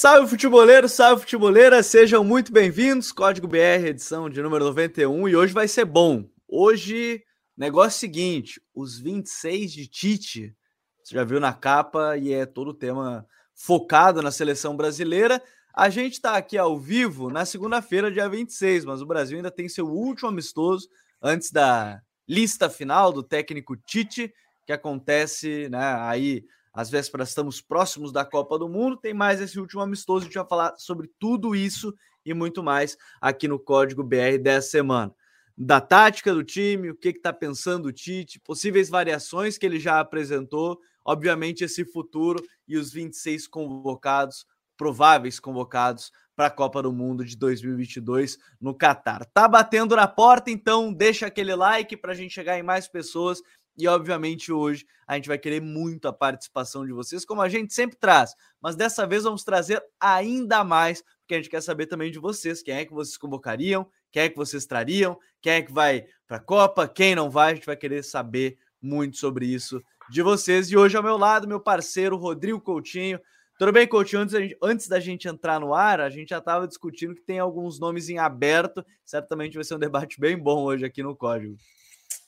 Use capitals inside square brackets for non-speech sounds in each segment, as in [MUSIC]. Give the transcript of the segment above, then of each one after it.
Salve futeboleiro, salve futeboleira, sejam muito bem-vindos. Código BR, edição de número 91, e hoje vai ser bom. Hoje, negócio seguinte: os 26 de Tite. Você já viu na capa e é todo o tema focado na seleção brasileira. A gente está aqui ao vivo na segunda-feira, dia 26, mas o Brasil ainda tem seu último amistoso antes da lista final do técnico Tite, que acontece né, aí às vésperas estamos próximos da Copa do Mundo. Tem mais esse último amistoso. A gente vai falar sobre tudo isso e muito mais aqui no Código BR dessa semana. Da tática do time, o que está pensando o Tite, possíveis variações que ele já apresentou, obviamente esse futuro e os 26 convocados, prováveis convocados para a Copa do Mundo de 2022 no Catar. Tá batendo na porta, então deixa aquele like para a gente chegar em mais pessoas e, obviamente, hoje a gente vai querer muito a participação de vocês, como a gente sempre traz. Mas dessa vez vamos trazer ainda mais, porque a gente quer saber também de vocês. Quem é que vocês convocariam? Quem é que vocês trariam? Quem é que vai para a Copa? Quem não vai? A gente vai querer saber muito sobre isso de vocês. E hoje ao meu lado, meu parceiro Rodrigo Coutinho. Tudo bem, Coutinho? Antes da, gente, antes da gente entrar no ar, a gente já estava discutindo que tem alguns nomes em aberto. Certamente vai ser um debate bem bom hoje aqui no Código.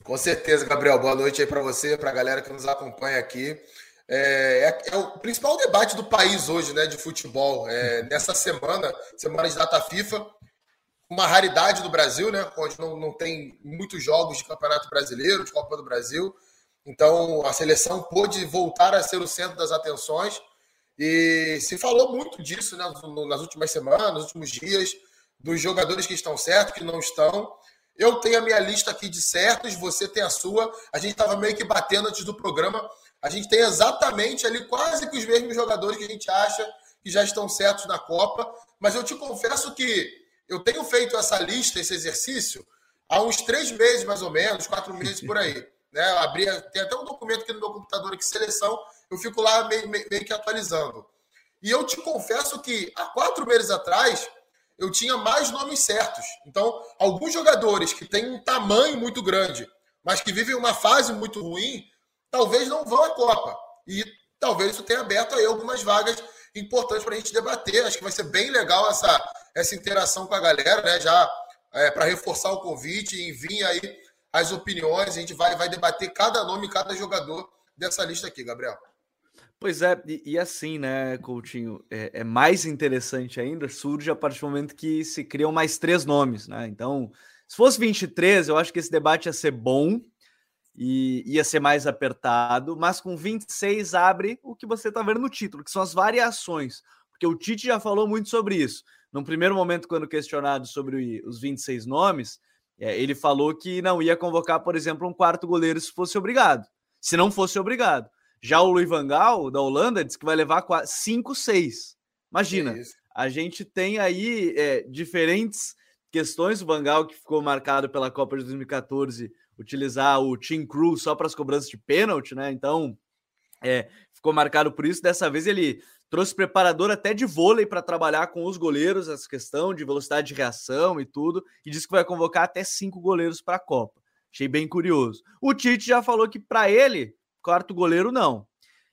Com certeza, Gabriel. Boa noite aí para você, para a galera que nos acompanha aqui. É, é, é, o principal debate do país hoje, né, de futebol. É, [LAUGHS] nessa semana, semana de data FIFA, uma raridade do Brasil, né, onde não, não tem muitos jogos de Campeonato Brasileiro, de Copa do Brasil. Então, a seleção pôde voltar a ser o centro das atenções. E se falou muito disso né, nas últimas semanas, nos últimos dias, dos jogadores que estão certos, que não estão. Eu tenho a minha lista aqui de certos, você tem a sua. A gente estava meio que batendo antes do programa. A gente tem exatamente ali quase que os mesmos jogadores que a gente acha que já estão certos na Copa. Mas eu te confesso que eu tenho feito essa lista, esse exercício, há uns três meses, mais ou menos, quatro meses por aí. [LAUGHS] Né? Eu abri, tem até um documento aqui no meu computador aqui, seleção, eu fico lá meio, meio, meio que atualizando. E eu te confesso que há quatro meses atrás eu tinha mais nomes certos. Então, alguns jogadores que têm um tamanho muito grande, mas que vivem uma fase muito ruim, talvez não vão à Copa. E talvez isso tenha aberto aí algumas vagas importantes para a gente debater. Acho que vai ser bem legal essa, essa interação com a galera, né? Já é, para reforçar o convite, enviem aí as opiniões. A gente vai, vai debater cada nome, cada jogador dessa lista aqui, Gabriel. Pois é, e, e, assim, né, Coutinho, é, é, mais interessante ainda, surge a partir do momento que se criam mais três nomes, né? Então, se fosse 23, eu acho que esse debate ia ser bom e ia ser mais apertado, mas com 26 abre o que você está vendo no título, que são as variações, porque o Tite já falou muito sobre isso. No primeiro momento, quando questionado sobre os 26 nomes, é, ele falou que não ia convocar, por exemplo, um quarto goleiro se fosse obrigado, se não fosse obrigado. Já o Louis Van Gaal, da Holanda, diz que vai levar 5, 6. Imagina, é a gente tem aí é, diferentes questões. O Van Gaal, que ficou marcado pela Copa de 2014, utilizar o Team Crew só para as cobranças de pênalti, né? Então, é, ficou marcado por isso. Dessa vez ele trouxe preparador até de vôlei para trabalhar com os goleiros, essa questão de velocidade de reação e tudo, e disse que vai convocar até cinco goleiros para a Copa. Achei bem curioso. O Tite já falou que para ele quarto goleiro não.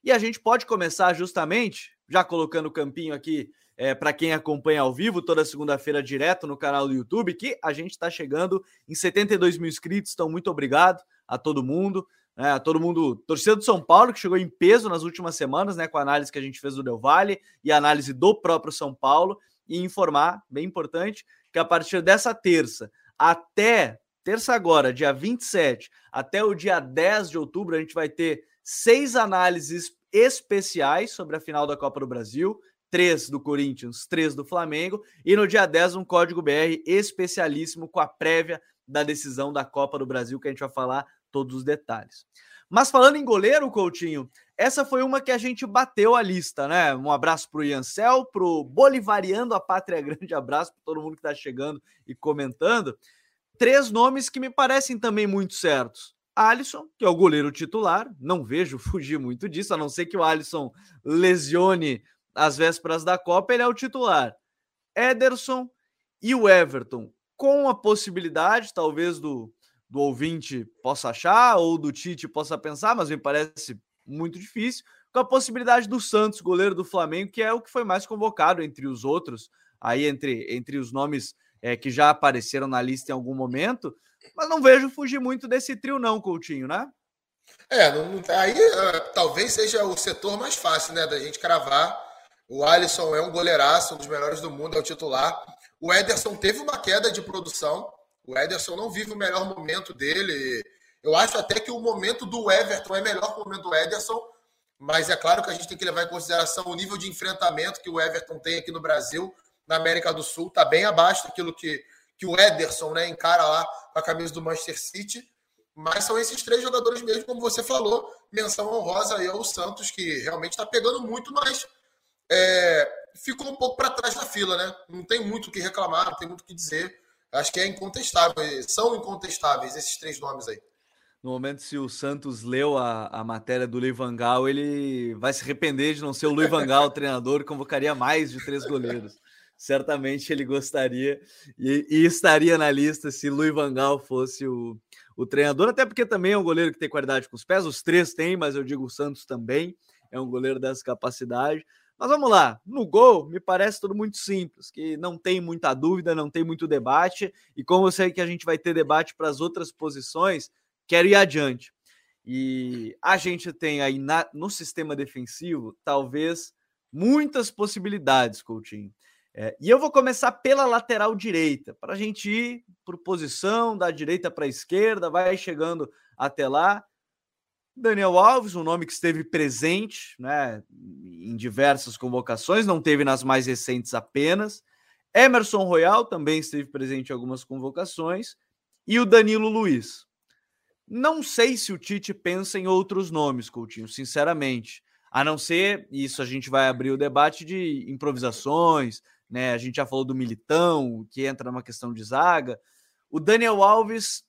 E a gente pode começar justamente, já colocando o campinho aqui é, para quem acompanha ao vivo, toda segunda-feira direto no canal do YouTube, que a gente está chegando em 72 mil inscritos, então muito obrigado a todo mundo. Né, a todo mundo, torcida do São Paulo, que chegou em peso nas últimas semanas, né? Com a análise que a gente fez do Del Valle e a análise do próprio São Paulo, e informar, bem importante, que a partir dessa terça até terça agora, dia 27, até o dia 10 de outubro, a gente vai ter seis análises especiais sobre a final da Copa do Brasil, três do Corinthians, três do Flamengo, e no dia 10 um código BR especialíssimo com a prévia da decisão da Copa do Brasil, que a gente vai falar todos os detalhes. Mas falando em goleiro, Coutinho, essa foi uma que a gente bateu a lista, né? Um abraço para o Iancel, para o Bolivariando a Pátria Grande, abraço para todo mundo que está chegando e comentando três nomes que me parecem também muito certos. Alisson, que é o goleiro titular, não vejo [LAUGHS] fugir muito disso, a não ser que o Alisson lesione às vésperas da Copa, ele é o titular. Ederson e o Everton, com a possibilidade, talvez, do, do ouvinte possa achar, ou do Tite possa pensar, mas me parece muito difícil, com a possibilidade do Santos, goleiro do Flamengo, que é o que foi mais convocado entre os outros, aí entre, entre os nomes é, que já apareceram na lista em algum momento, mas não vejo fugir muito desse trio, não, Coutinho, né? É, não, aí uh, talvez seja o setor mais fácil, né, da gente cravar. O Alisson é um goleiraço, um dos melhores do mundo, é o titular. O Ederson teve uma queda de produção. O Ederson não vive o melhor momento dele. Eu acho até que o momento do Everton é melhor que o momento do Ederson, mas é claro que a gente tem que levar em consideração o nível de enfrentamento que o Everton tem aqui no Brasil, na América do Sul, está bem abaixo daquilo que, que o Ederson né, encara lá com a camisa do Manchester City. Mas são esses três jogadores mesmo, como você falou, menção honrosa aí ao Santos, que realmente está pegando muito, mas é, ficou um pouco para trás da fila, né? Não tem muito o que reclamar, não tem muito o que dizer. Acho que é incontestável, são incontestáveis esses três nomes aí. No momento, se o Santos leu a, a matéria do Luiz Vangal, ele vai se arrepender de não ser o Luiz Vangal o treinador, convocaria mais de três goleiros. [LAUGHS] Certamente ele gostaria e, e estaria na lista se Luiz Vangal fosse o, o treinador, até porque também é um goleiro que tem qualidade com os pés, os três têm, mas eu digo o Santos também é um goleiro dessa capacidade. Mas vamos lá, no gol, me parece tudo muito simples, que não tem muita dúvida, não tem muito debate, e como eu sei que a gente vai ter debate para as outras posições, quero ir adiante. E a gente tem aí na, no sistema defensivo, talvez, muitas possibilidades, Coutinho. É, e eu vou começar pela lateral direita, para a gente ir por posição, da direita para a esquerda, vai chegando até lá. Daniel Alves, um nome que esteve presente né, em diversas convocações, não teve nas mais recentes apenas. Emerson Royal também esteve presente em algumas convocações. E o Danilo Luiz. Não sei se o Tite pensa em outros nomes, Coutinho, sinceramente. A não ser, isso a gente vai abrir o debate de improvisações, né? A gente já falou do Militão, que entra numa questão de zaga. O Daniel Alves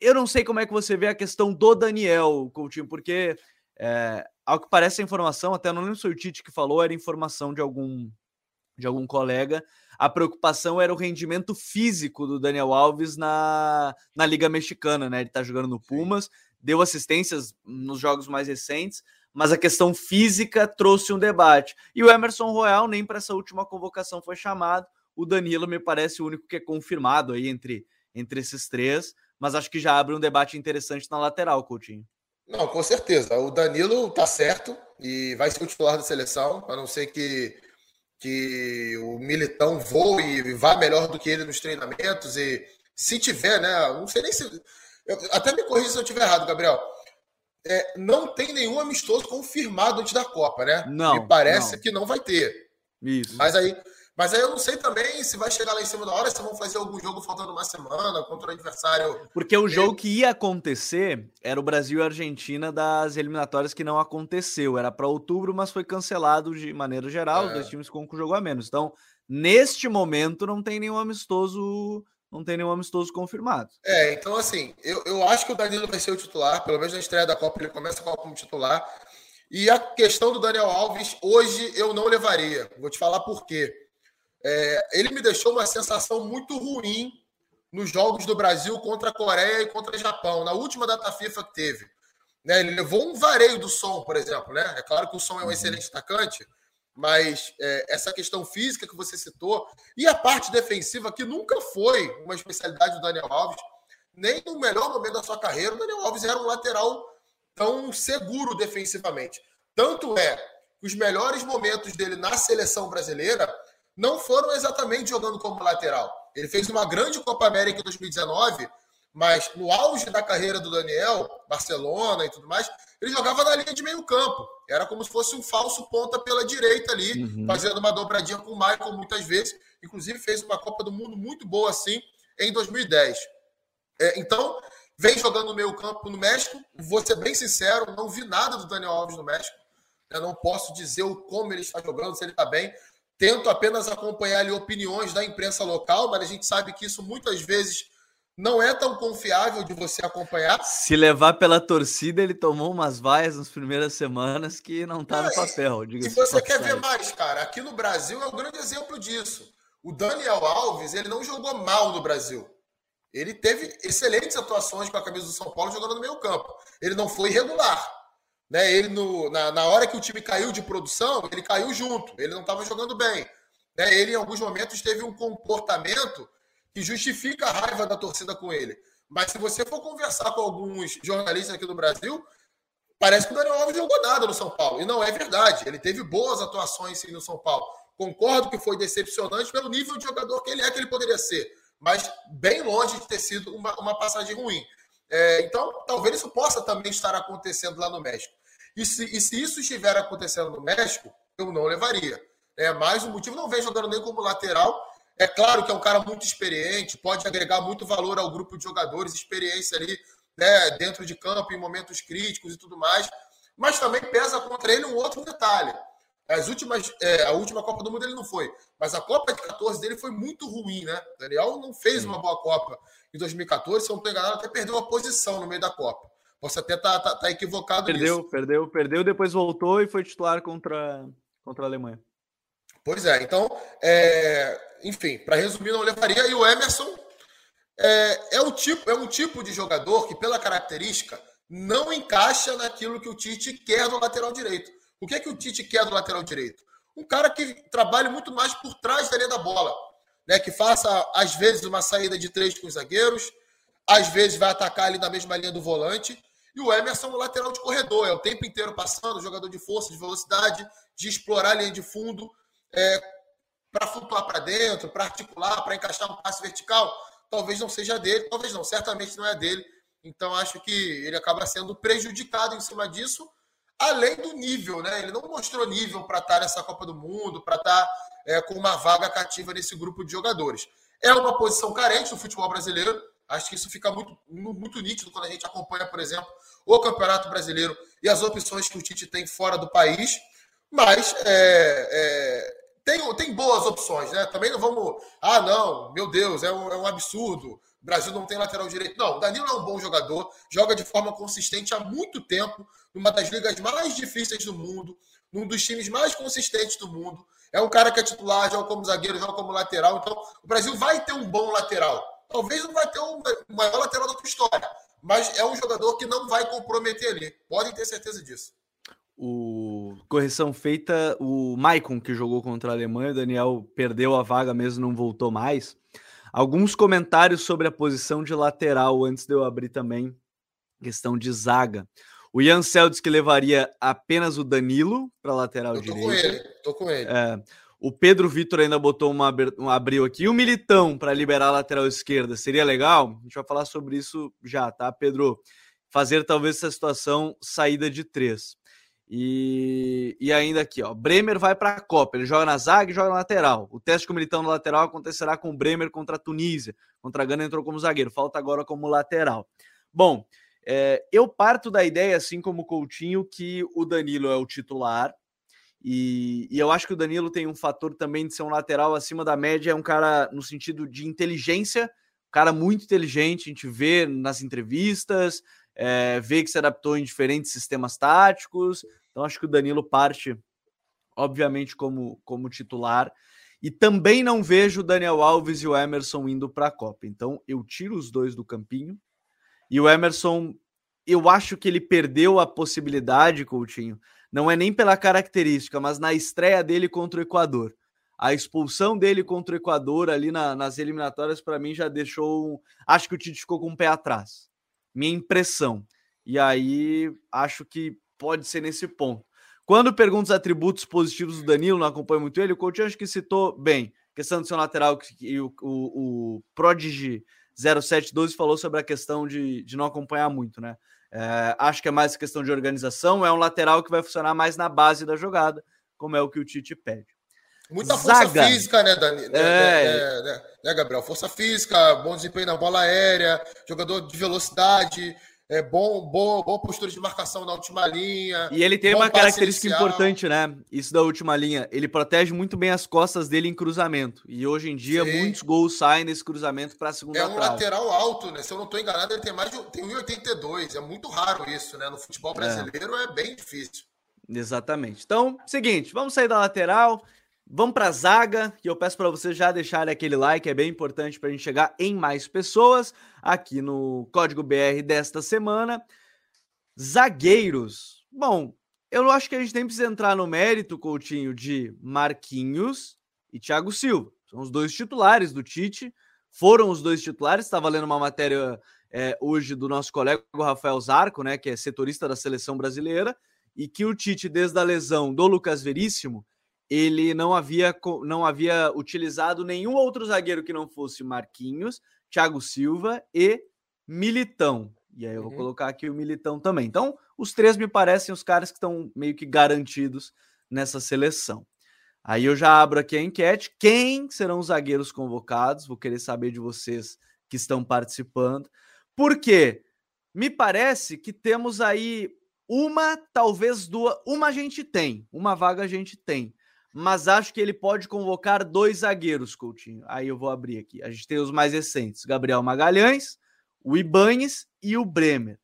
eu não sei como é que você vê a questão do Daniel Coutinho, porque é, ao que parece a informação, até não lembro se foi o Tite que falou, era informação de algum de algum colega. A preocupação era o rendimento físico do Daniel Alves na, na Liga Mexicana, né? Ele tá jogando no Pumas, deu assistências nos jogos mais recentes, mas a questão física trouxe um debate. E o Emerson Royal nem para essa última convocação foi chamado. O Danilo me parece o único que é confirmado aí entre, entre esses três mas acho que já abre um debate interessante na lateral, Coutinho. Não, com certeza. O Danilo tá certo e vai ser o titular da seleção, a não ser que, que o Militão voe e vá melhor do que ele nos treinamentos. E se tiver, né? Não sei nem se. Eu, até me corrija se eu estiver errado, Gabriel. É, não tem nenhum amistoso confirmado antes da Copa, né? Não. Me parece não. que não vai ter. Isso. Mas aí mas aí eu não sei também se vai chegar lá em cima da hora, se vão fazer algum jogo faltando uma semana contra o adversário. Porque o jogo que ia acontecer era o Brasil e a Argentina das eliminatórias que não aconteceu. Era para outubro, mas foi cancelado de maneira geral. É. Os dois times com um jogo a menos. Então, neste momento, não tem nenhum amistoso. Não tem nenhum amistoso confirmado. É, então assim, eu, eu acho que o Danilo vai ser o titular, pelo menos na estreia da Copa, ele começa a Copa como titular. E a questão do Daniel Alves, hoje eu não levaria. Vou te falar por quê. É, ele me deixou uma sensação muito ruim nos jogos do Brasil contra a Coreia e contra o Japão, na última data FIFA que teve. Né, ele levou um vareio do som, por exemplo. Né? É claro que o som é um uhum. excelente atacante, mas é, essa questão física que você citou e a parte defensiva, que nunca foi uma especialidade do Daniel Alves, nem no melhor momento da sua carreira, o Daniel Alves era um lateral tão seguro defensivamente. Tanto é que os melhores momentos dele na seleção brasileira não foram exatamente jogando como lateral. Ele fez uma grande Copa América em 2019, mas no auge da carreira do Daniel, Barcelona e tudo mais, ele jogava na linha de meio campo. Era como se fosse um falso ponta pela direita ali, uhum. fazendo uma dobradinha com o Michael muitas vezes. Inclusive fez uma Copa do Mundo muito boa assim em 2010. É, então, vem jogando no meio campo no México. Vou ser bem sincero, não vi nada do Daniel Alves no México. Eu não posso dizer como ele está jogando, se ele está bem. Tento apenas acompanhar ali opiniões da imprensa local, mas a gente sabe que isso muitas vezes não é tão confiável de você acompanhar. Se levar pela torcida, ele tomou umas vaias nas primeiras semanas que não está no papel. Se você quer ver mais, cara, aqui no Brasil é um grande exemplo disso. O Daniel Alves, ele não jogou mal no Brasil. Ele teve excelentes atuações com a camisa do São Paulo jogando no meio campo. Ele não foi irregular. Né? Ele no, na, na hora que o time caiu de produção, ele caiu junto. Ele não estava jogando bem. Né? Ele, em alguns momentos, teve um comportamento que justifica a raiva da torcida com ele. Mas se você for conversar com alguns jornalistas aqui do Brasil, parece que o Daniel Alves jogou nada no São Paulo. E não é verdade. Ele teve boas atuações sim, no São Paulo. Concordo que foi decepcionante pelo nível de jogador que ele é, que ele poderia ser. Mas bem longe de ter sido uma, uma passagem ruim. É, então, talvez isso possa também estar acontecendo lá no México. E se, e se isso estiver acontecendo no México, eu não levaria. É, mas o motivo não vem jogando nem como lateral. É claro que é um cara muito experiente, pode agregar muito valor ao grupo de jogadores, experiência ali né, dentro de campo, em momentos críticos e tudo mais. Mas também pesa contra ele um outro detalhe. As últimas, é, a última Copa do Mundo ele não foi, mas a Copa de 14 dele foi muito ruim, né? O Daniel não fez Sim. uma boa Copa em 2014, se eu não estou enganado, até perdeu a posição no meio da Copa. Posso até estar tá, tá, tá equivocado perdeu, nisso. Perdeu, perdeu, depois voltou e foi titular contra, contra a Alemanha. Pois é, então, é, enfim, para resumir, não levaria. E o Emerson é, é, um tipo, é um tipo de jogador que, pela característica, não encaixa naquilo que o Tite quer do lateral direito. O que é que o Tite quer do lateral direito? Um cara que trabalhe muito mais por trás da linha da bola, né? que faça, às vezes, uma saída de três com os zagueiros, às vezes vai atacar ali na mesma linha do volante. E o Emerson, o lateral de corredor, é o tempo inteiro passando, jogador de força, de velocidade, de explorar a linha de fundo, é, para flutuar para dentro, para articular, para encaixar um passe vertical. Talvez não seja dele, talvez não, certamente não é dele. Então acho que ele acaba sendo prejudicado em cima disso, além do nível, né? Ele não mostrou nível para estar nessa Copa do Mundo, para estar é, com uma vaga cativa nesse grupo de jogadores. É uma posição carente no futebol brasileiro. Acho que isso fica muito, muito nítido quando a gente acompanha, por exemplo, o Campeonato Brasileiro e as opções que o Tite tem fora do país. Mas é, é, tem, tem boas opções, né? Também não vamos. Ah, não, meu Deus, é um, é um absurdo. O Brasil não tem lateral direito. Não, o Danilo é um bom jogador, joga de forma consistente há muito tempo, numa das ligas mais difíceis do mundo, num dos times mais consistentes do mundo. É um cara que é titular, joga como zagueiro, joga como lateral. Então, o Brasil vai ter um bom lateral. Talvez não vai ter o maior lateral da tua história, mas é um jogador que não vai comprometer ali. Podem ter certeza disso. O correção feita, o Maicon que jogou contra a Alemanha, o Daniel perdeu a vaga mesmo, não voltou mais. Alguns comentários sobre a posição de lateral antes de eu abrir também questão de zaga. O Ian Seldes que levaria apenas o Danilo para lateral eu tô direita. Com ele, tô com ele. É, o Pedro Vitor ainda botou uma, um abril aqui. E o Militão para liberar a lateral esquerda. Seria legal? A gente vai falar sobre isso já, tá, Pedro? Fazer talvez essa situação saída de três. E, e ainda aqui, ó. Bremer vai para a Copa. Ele joga na zaga e joga na lateral. O teste com o Militão no lateral acontecerá com o Bremer contra a Tunísia. Contra a Gana entrou como zagueiro. Falta agora como lateral. Bom, é, eu parto da ideia, assim como o Coutinho, que o Danilo é o titular e, e, eu acho que o Danilo tem um fator também de ser um lateral acima da média, é um cara no sentido de inteligência, um cara muito inteligente, a gente vê nas entrevistas, é, vê que se adaptou em diferentes sistemas táticos. Então acho que o Danilo parte, obviamente, como, como titular. E também não vejo o Daniel Alves e o Emerson indo para a Copa. Então eu tiro os dois do campinho. E o Emerson, eu acho que ele perdeu a possibilidade, Coutinho, não é nem pela característica, mas na estreia dele contra o Equador. A expulsão dele contra o Equador ali na, nas eliminatórias, para mim, já deixou. Acho que o Tite ficou com o pé atrás. Minha impressão. E aí, acho que pode ser nesse ponto. Quando pergunta os atributos positivos do Danilo, não acompanho muito ele, o Coutinho acho que citou bem. Questão do seu lateral, que o, o, o Prodigy 0712 falou sobre a questão de, de não acompanhar muito, né? É, acho que é mais questão de organização. É um lateral que vai funcionar mais na base da jogada, como é o que o Tite pede. Muita força física, né, Dani? Né, é. Né, né, né, Gabriel? Força física, bom desempenho na bola aérea, jogador de velocidade, é bom, bom, bom postura de marcação na última linha. E ele tem uma característica inicial. importante, né? Isso da última linha. Ele protege muito bem as costas dele em cruzamento. E hoje em dia, Sim. muitos gols saem nesse cruzamento para a segunda É um trave. lateral alto, né? Se eu não estou enganado, ele tem mais de tem 1,82. É muito raro isso, né? No futebol é. brasileiro é, é bem difícil. Exatamente. Então, seguinte, vamos sair da lateral. Vamos para a zaga, que eu peço para vocês já deixarem aquele like, é bem importante para a gente chegar em mais pessoas aqui no Código BR desta semana. Zagueiros. Bom, eu acho que a gente nem precisa entrar no mérito, Coutinho, de Marquinhos e Thiago Silva. São os dois titulares do Tite. Foram os dois titulares. Estava lendo uma matéria é, hoje do nosso colega Rafael Zarco, né, que é setorista da seleção brasileira, e que o Tite, desde a lesão do Lucas Veríssimo, ele não havia, não havia utilizado nenhum outro zagueiro que não fosse Marquinhos, Thiago Silva e Militão. E aí eu vou uhum. colocar aqui o Militão também. Então, os três me parecem os caras que estão meio que garantidos nessa seleção. Aí eu já abro aqui a enquete. Quem serão os zagueiros convocados? Vou querer saber de vocês que estão participando. Porque me parece que temos aí uma, talvez duas. Uma a gente tem, uma vaga a gente tem. Mas acho que ele pode convocar dois zagueiros, Coutinho. Aí eu vou abrir aqui. A gente tem os mais recentes: Gabriel Magalhães, o Ibanes e o Bremer.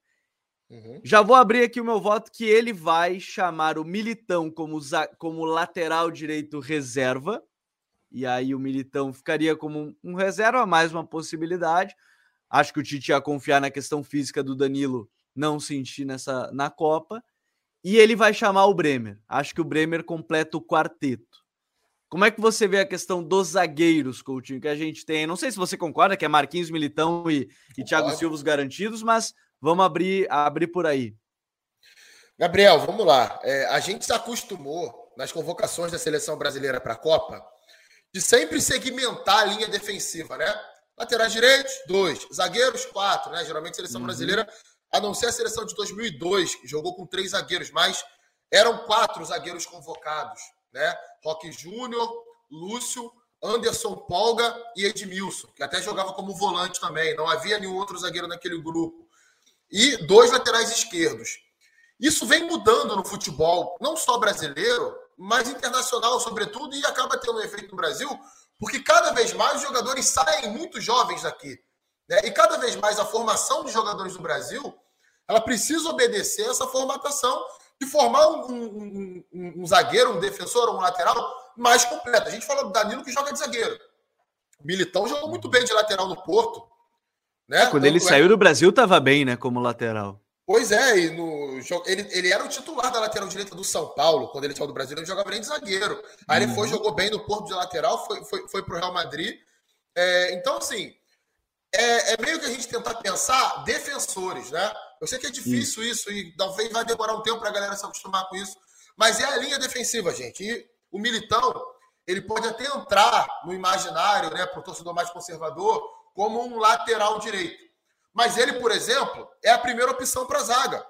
Uhum. Já vou abrir aqui o meu voto que ele vai chamar o Militão como, como lateral direito reserva. E aí o Militão ficaria como um reserva, mais uma possibilidade. Acho que o Tite ia confiar na questão física do Danilo não sentir nessa na Copa. E ele vai chamar o Bremer. Acho que o Bremer completa o quarteto. Como é que você vê a questão dos zagueiros, Coutinho, que a gente tem? Não sei se você concorda que é Marquinhos, Militão e, e Thiago Silva os garantidos, mas Vamos abrir, abrir por aí. Gabriel, vamos lá. É, a gente se acostumou nas convocações da seleção brasileira para a Copa de sempre segmentar a linha defensiva, né? Laterais direitos, dois. Zagueiros, quatro, né? Geralmente a seleção uhum. brasileira, a não ser a seleção de 2002, que jogou com três zagueiros, mas eram quatro zagueiros convocados, né? Roque Júnior, Lúcio, Anderson Polga e Edmilson, que até jogava como volante também. Não havia nenhum outro zagueiro naquele grupo e dois laterais esquerdos. Isso vem mudando no futebol, não só brasileiro, mas internacional, sobretudo, e acaba tendo um efeito no Brasil, porque cada vez mais os jogadores saem muito jovens daqui. Né? E cada vez mais a formação de jogadores do Brasil ela precisa obedecer essa formatação de formar um, um, um, um zagueiro, um defensor, um lateral mais completo. A gente fala do Danilo que joga de zagueiro. O Militão jogou muito bem de lateral no Porto. Né? Quando ele é... saiu do Brasil, estava bem, né? Como lateral. Pois é, e no ele, ele era o titular da lateral direita do São Paulo. Quando ele saiu do Brasil, ele jogava bem de zagueiro. Aí uhum. ele foi, uhum. jogou bem no Porto de lateral, foi, foi, foi para o Real Madrid. É, então, assim, é, é, meio que a gente tentar pensar defensores, né? Eu sei que é difícil isso, isso e talvez vai demorar um tempo para a galera se acostumar com isso, mas é a linha defensiva, gente. E o Militão, ele pode até entrar no imaginário, né, para o torcedor mais conservador, como um lateral direito. Mas ele, por exemplo, é a primeira opção para a zaga.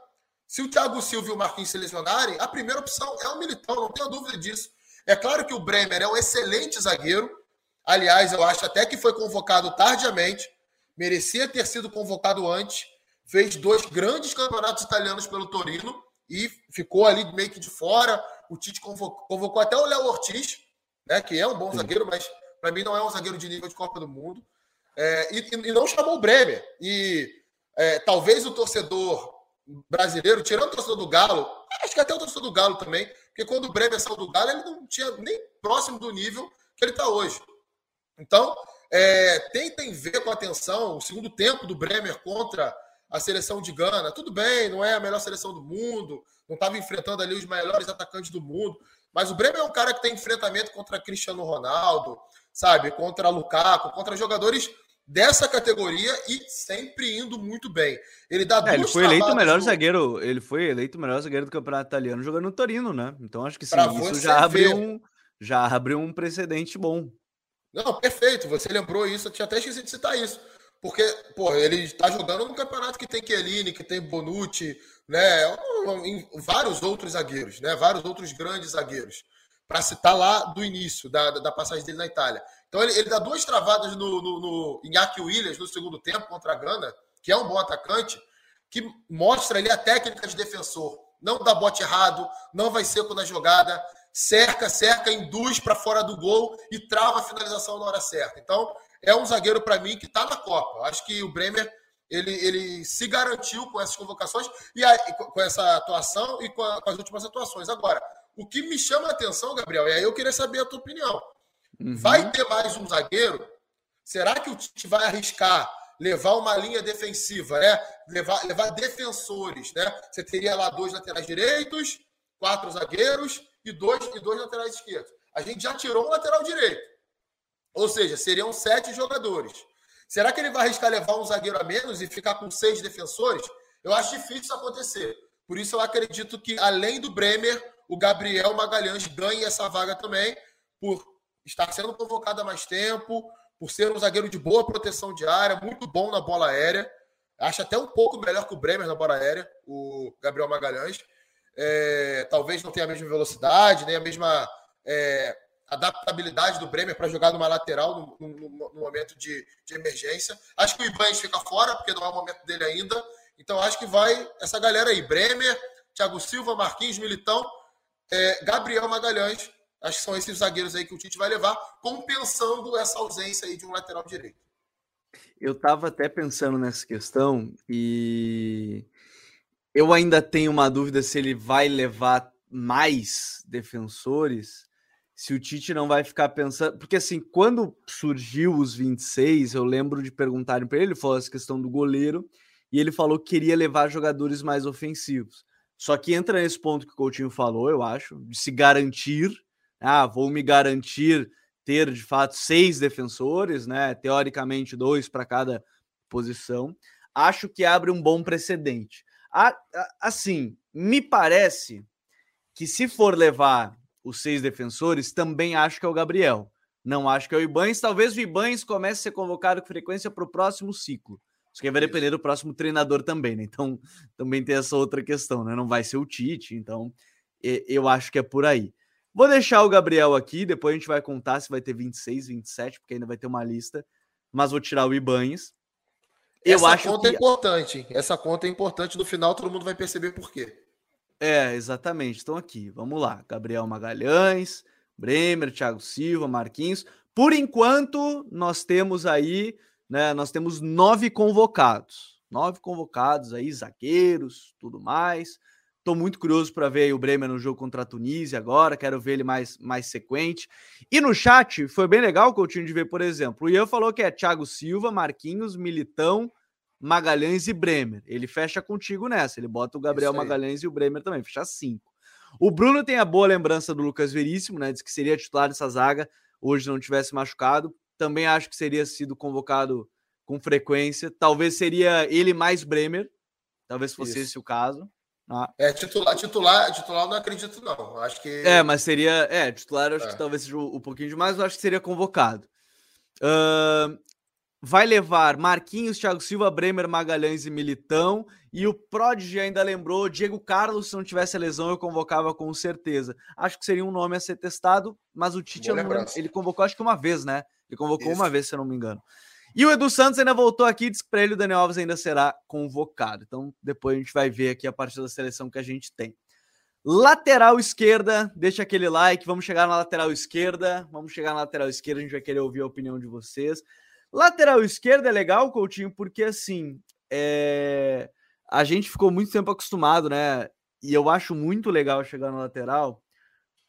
Se o Thiago Silva e o Marquinhos se lesionarem, a primeira opção é o Militão, não tenho dúvida disso. É claro que o Bremer é um excelente zagueiro. Aliás, eu acho até que foi convocado tardiamente, merecia ter sido convocado antes. Fez dois grandes campeonatos italianos pelo Torino e ficou ali meio que de fora. O Tite convocou, convocou até o Léo Ortiz, né, que é um bom Sim. zagueiro, mas para mim não é um zagueiro de nível de Copa do Mundo. É, e, e, não chamou o Bremer. E é, talvez o torcedor brasileiro, tirando o torcedor do Galo, acho que até o torcedor do Galo também, porque quando o Bremer saiu do Galo, ele não tinha nem próximo do nível que ele está hoje. Então, é, tentem ver com atenção o segundo tempo do Bremer contra a seleção de Gana. Tudo bem, não é a melhor seleção do mundo, não estava enfrentando ali os melhores atacantes do mundo, mas o Bremer é um cara que tem enfrentamento contra Cristiano Ronaldo, sabe? Contra Lukaku, contra jogadores dessa categoria e sempre indo muito bem. Ele dá é, ele foi eleito o melhor zagueiro, ele foi eleito o melhor zagueiro do campeonato italiano jogando no Torino, né? Então acho que sim, isso já abriu um já abriu um precedente bom. Não, perfeito, você lembrou isso, eu tinha até esquecido de citar isso. Porque, pô, ele está jogando num campeonato que tem Chiellini, que tem Bonucci, né? Vários outros zagueiros, né? Vários outros grandes zagueiros. Para citar lá do início da, da passagem dele na Itália. Então ele, ele dá duas travadas no, no, no Iñaki Williams no segundo tempo contra a Gana, que é um bom atacante, que mostra ali a técnica de defensor. Não dá bote errado, não vai seco na jogada, cerca, cerca, induz para fora do gol e trava a finalização na hora certa. Então, é um zagueiro para mim que está na Copa. Acho que o Bremer ele, ele se garantiu com essas convocações e a, com essa atuação e com, a, com, as últimas atuações. Agora, o que me chama a atenção, Gabriel, e aí eu queria saber a tua opinião. Uhum. Vai ter mais um zagueiro? Será que o Tite vai arriscar levar uma linha defensiva, né? Levar, levar defensores, né? Você teria lá dois laterais direitos, quatro zagueiros e dois, e dois laterais esquerdos. A gente já tirou um lateral direito. Ou seja, seriam sete jogadores. Será que ele vai arriscar levar um zagueiro a menos e ficar com seis defensores? Eu acho difícil isso acontecer. Por isso eu acredito que, além do Bremer, o Gabriel Magalhães ganhe essa vaga também, por estar sendo convocado há mais tempo, por ser um zagueiro de boa proteção de área, muito bom na bola aérea. Acho até um pouco melhor que o Bremer na bola aérea, o Gabriel Magalhães. É, talvez não tenha a mesma velocidade, nem a mesma é, adaptabilidade do Bremer para jogar numa lateral no, no, no momento de, de, emergência. Acho que o Ibanez fica fora, porque não é o momento dele ainda. Então acho que vai essa galera aí: Bremer, Thiago Silva, Marquinhos, Militão, é, Gabriel Magalhães. Acho que são esses zagueiros aí que o Tite vai levar, compensando essa ausência aí de um lateral direito. Eu estava até pensando nessa questão e eu ainda tenho uma dúvida se ele vai levar mais defensores, se o Tite não vai ficar pensando. Porque assim, quando surgiu os 26, eu lembro de perguntarem para ele, ele falou essa questão do goleiro, e ele falou que queria levar jogadores mais ofensivos. Só que entra nesse ponto que o Coutinho falou, eu acho, de se garantir. Ah, vou me garantir ter de fato seis defensores, né? Teoricamente, dois para cada posição. Acho que abre um bom precedente. Assim, me parece que se for levar os seis defensores, também acho que é o Gabriel. Não acho que é o Ibanes. Talvez o Ibanes comece a ser convocado com frequência para o próximo ciclo. Isso que vai depender do próximo treinador também, né? Então, também tem essa outra questão, né? Não vai ser o Tite, então eu acho que é por aí. Vou deixar o Gabriel aqui, depois a gente vai contar se vai ter 26, 27, porque ainda vai ter uma lista, mas vou tirar o Ibanhes. Eu Essa acho conta é que... é importante. Essa conta é importante. No final, todo mundo vai perceber por quê. É, exatamente. Então aqui, vamos lá. Gabriel Magalhães, Bremer, Thiago Silva, Marquinhos. Por enquanto, nós temos aí né? Nós temos nove convocados, nove convocados aí, zagueiros, tudo mais. Estou muito curioso para ver o Bremer no jogo contra a Tunísia agora, quero ver ele mais, mais sequente. E no chat foi bem legal que eu tinha de ver, por exemplo, o Ian falou que é Thiago Silva, Marquinhos, Militão, Magalhães e Bremer. Ele fecha contigo nessa, ele bota o Gabriel Magalhães e o Bremer também, fecha cinco. O Bruno tem a boa lembrança do Lucas Veríssimo, né? Diz que seria titular dessa zaga, hoje não tivesse machucado também acho que seria sido convocado com frequência. Talvez seria ele mais Bremer, talvez fosse Isso. esse o caso. Ah. É, titular, titular, titular não acredito, não. Acho que. É, mas seria. É, titular acho é. que talvez seja um, um pouquinho demais, mas acho que seria convocado. Uh, vai levar Marquinhos, Thiago Silva, Bremer, Magalhães e Militão. E o Prodigy ainda lembrou: Diego Carlos, se não tivesse a lesão, eu convocava com certeza. Acho que seria um nome a ser testado, mas o Tite ele convocou acho que uma vez, né? Ele convocou Isso. uma vez, se eu não me engano. E o Edu Santos ainda voltou aqui, disse que para ele o Daniel Alves ainda será convocado. Então depois a gente vai ver aqui a partir da seleção que a gente tem. Lateral esquerda, deixa aquele like, vamos chegar na lateral esquerda, vamos chegar na lateral esquerda, a gente vai querer ouvir a opinião de vocês. Lateral esquerda é legal, Coutinho, porque assim, é... a gente ficou muito tempo acostumado, né? E eu acho muito legal chegar na lateral,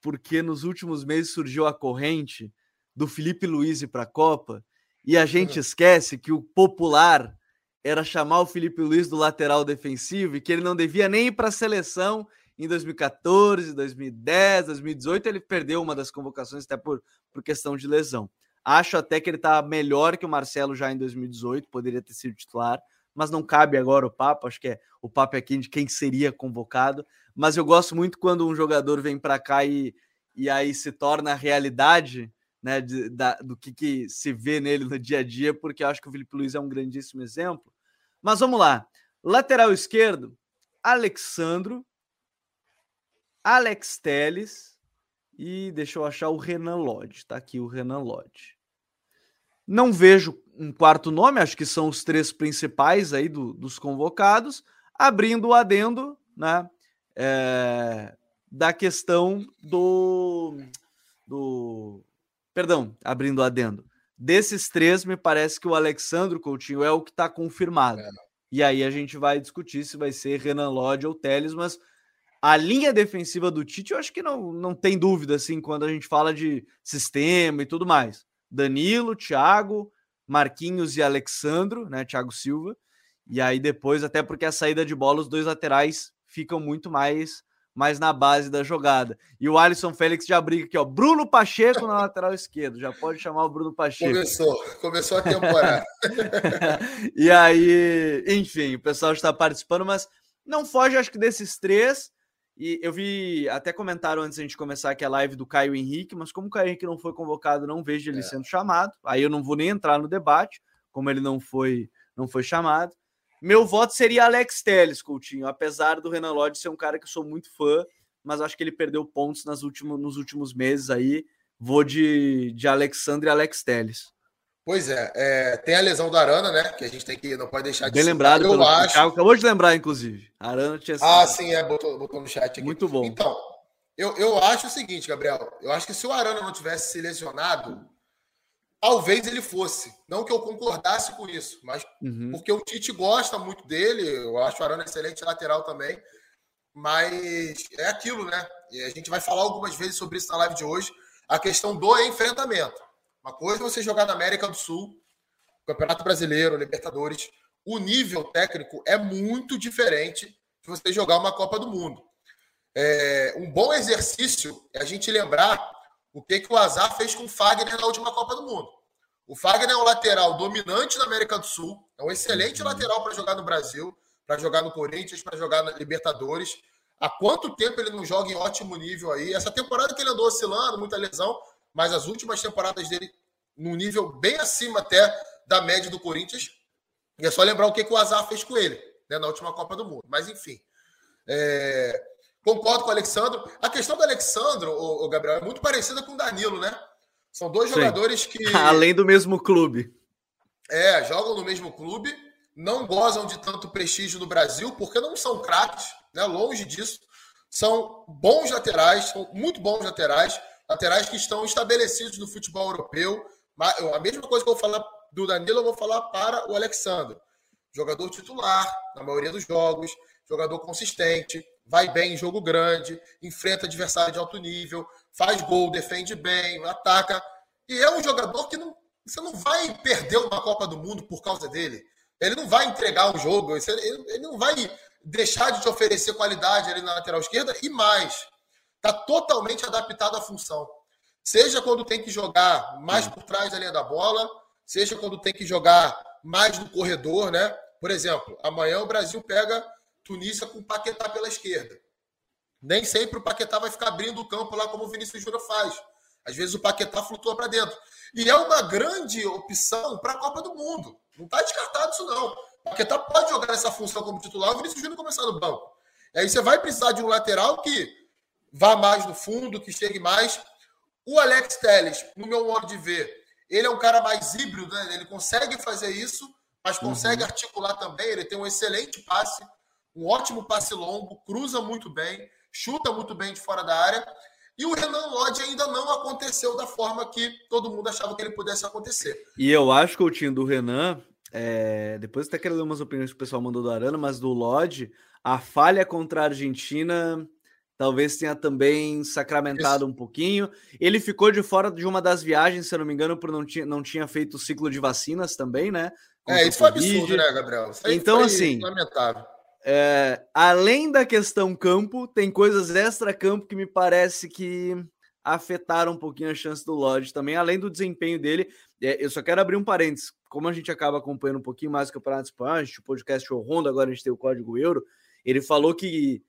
porque nos últimos meses surgiu a corrente do Felipe Luiz para a Copa, e a gente esquece que o popular era chamar o Felipe Luiz do lateral defensivo e que ele não devia nem ir para a seleção em 2014, 2010, 2018. Ele perdeu uma das convocações até por, por questão de lesão. Acho até que ele está melhor que o Marcelo já em 2018, poderia ter sido titular, mas não cabe agora o papo. Acho que é o papo é aqui de quem seria convocado. Mas eu gosto muito quando um jogador vem para cá e, e aí se torna realidade né, de, da, do que, que, se vê nele no dia a dia, porque eu acho que o Felipe Luiz é um grandíssimo exemplo. Mas vamos lá. Lateral esquerdo, Alexandro, Alex Teles e deixa eu achar o Renan Lodge. Tá aqui o Renan Lodge. Não vejo um quarto nome, acho que são os três principais aí do, dos convocados, abrindo o adendo, né? É, da questão do, do Perdão, abrindo adendo. Desses três, me parece que o Alexandro Coutinho é o que está confirmado. É. E aí a gente vai discutir se vai ser Renan Lodge ou Teles, mas a linha defensiva do Tite, eu acho que não, não tem dúvida, assim, quando a gente fala de sistema e tudo mais. Danilo, Thiago, Marquinhos e Alexandro, né? Thiago Silva. E aí depois, até porque a saída de bola, os dois laterais ficam muito mais mais na base da jogada. E o Alisson Félix já briga aqui, ó. Bruno Pacheco na lateral esquerda. Já pode chamar o Bruno Pacheco. Começou, começou a temporada. [LAUGHS] e aí, enfim, o pessoal está participando, mas não foge, acho que desses três. E eu vi, até comentaram antes da gente começar aqui a live do Caio Henrique, mas como o Caio Henrique não foi convocado, não vejo ele é. sendo chamado. Aí eu não vou nem entrar no debate, como ele não foi, não foi chamado. Meu voto seria Alex Telles, Coutinho, apesar do Renan Lodge ser um cara que eu sou muito fã, mas acho que ele perdeu pontos nas últimos, nos últimos meses aí. Vou de, de Alexandre e Alex Telles. Pois é, é, tem a lesão do Arana, né? Que a gente tem que não pode deixar de Bem lembrado, eu acho. Thiago acabou de lembrar, inclusive. Arana tinha sido... Ah, sim, é, botou, botou no chat aqui. Muito bom. Então, eu, eu acho o seguinte, Gabriel. Eu acho que se o Arana não tivesse se lesionado, Talvez ele fosse. Não que eu concordasse com isso, mas uhum. porque o Tite gosta muito dele. Eu acho o Arana excelente lateral também. Mas é aquilo, né? E a gente vai falar algumas vezes sobre isso na live de hoje. A questão do enfrentamento. Uma coisa é você jogar na América do Sul, Campeonato Brasileiro, Libertadores. O nível técnico é muito diferente de você jogar uma Copa do Mundo. É, um bom exercício é a gente lembrar o que, que o Azar fez com o Fagner na última Copa do Mundo. O Fagner é um lateral dominante na América do Sul, é um excelente uhum. lateral para jogar no Brasil, para jogar no Corinthians, para jogar na Libertadores. Há quanto tempo ele não joga em ótimo nível aí? Essa temporada que ele andou oscilando, muita lesão, mas as últimas temporadas dele num nível bem acima até da média do Corinthians. E é só lembrar o que, que o Azar fez com ele né, na última Copa do Mundo. Mas enfim. É... Concordo com o Alexandro. A questão do Alexandro, o, Gabriel, é muito parecida com o Danilo, né? São dois Sim. jogadores que. [LAUGHS] Além do mesmo clube. É, jogam no mesmo clube, não gozam de tanto prestígio no Brasil, porque não são craques, né? Longe disso. São bons laterais, são muito bons laterais, laterais que estão estabelecidos no futebol europeu. A mesma coisa que eu vou falar do Danilo, eu vou falar para o Alexandre. Jogador titular, na maioria dos jogos, jogador consistente, vai bem em jogo grande, enfrenta adversário de alto nível, faz gol, defende bem, ataca. E é um jogador que não, você não vai perder uma Copa do Mundo por causa dele. Ele não vai entregar o jogo, ele não vai deixar de te oferecer qualidade ali na lateral esquerda e mais. Está totalmente adaptado à função. Seja quando tem que jogar mais por trás da linha da bola, seja quando tem que jogar mais no corredor, né? Por exemplo, amanhã o Brasil pega Tunísia com o Paquetá pela esquerda. Nem sempre o Paquetá vai ficar abrindo o campo lá como o Vinícius Júnior faz. Às vezes o Paquetá flutua para dentro. E é uma grande opção para a Copa do Mundo. Não está descartado isso, não. O Paquetá pode jogar essa função como titular, o Vinícius Júnior começar no banco. E aí você vai precisar de um lateral que vá mais no fundo, que chegue mais. O Alex Telles, no meu modo de ver, ele é um cara mais híbrido, né? Ele consegue fazer isso, mas consegue uhum. articular também. Ele tem um excelente passe um ótimo passe longo, cruza muito bem, chuta muito bem de fora da área. E o Renan Lodge ainda não aconteceu da forma que todo mundo achava que ele pudesse acontecer. E eu acho que o time do Renan, é... depois até quero ler umas opiniões que o pessoal mandou do Arana, mas do Lodge, a falha contra a Argentina talvez tenha também sacramentado isso. um pouquinho. Ele ficou de fora de uma das viagens, se eu não me engano, por não tinha, não tinha feito o ciclo de vacinas também, né? é, isso foi absurdo, né, Gabriel? então, assim, lamentável. É, além da questão campo, tem coisas extra-campo que me parece que afetaram um pouquinho a chance do Lodge também, além do desempenho dele. É, eu só quero abrir um parênteses. Como a gente acaba acompanhando um pouquinho mais o Campeonato Espanhol, a gente, o podcast o Honda, agora a gente tem o código euro. Ele falou que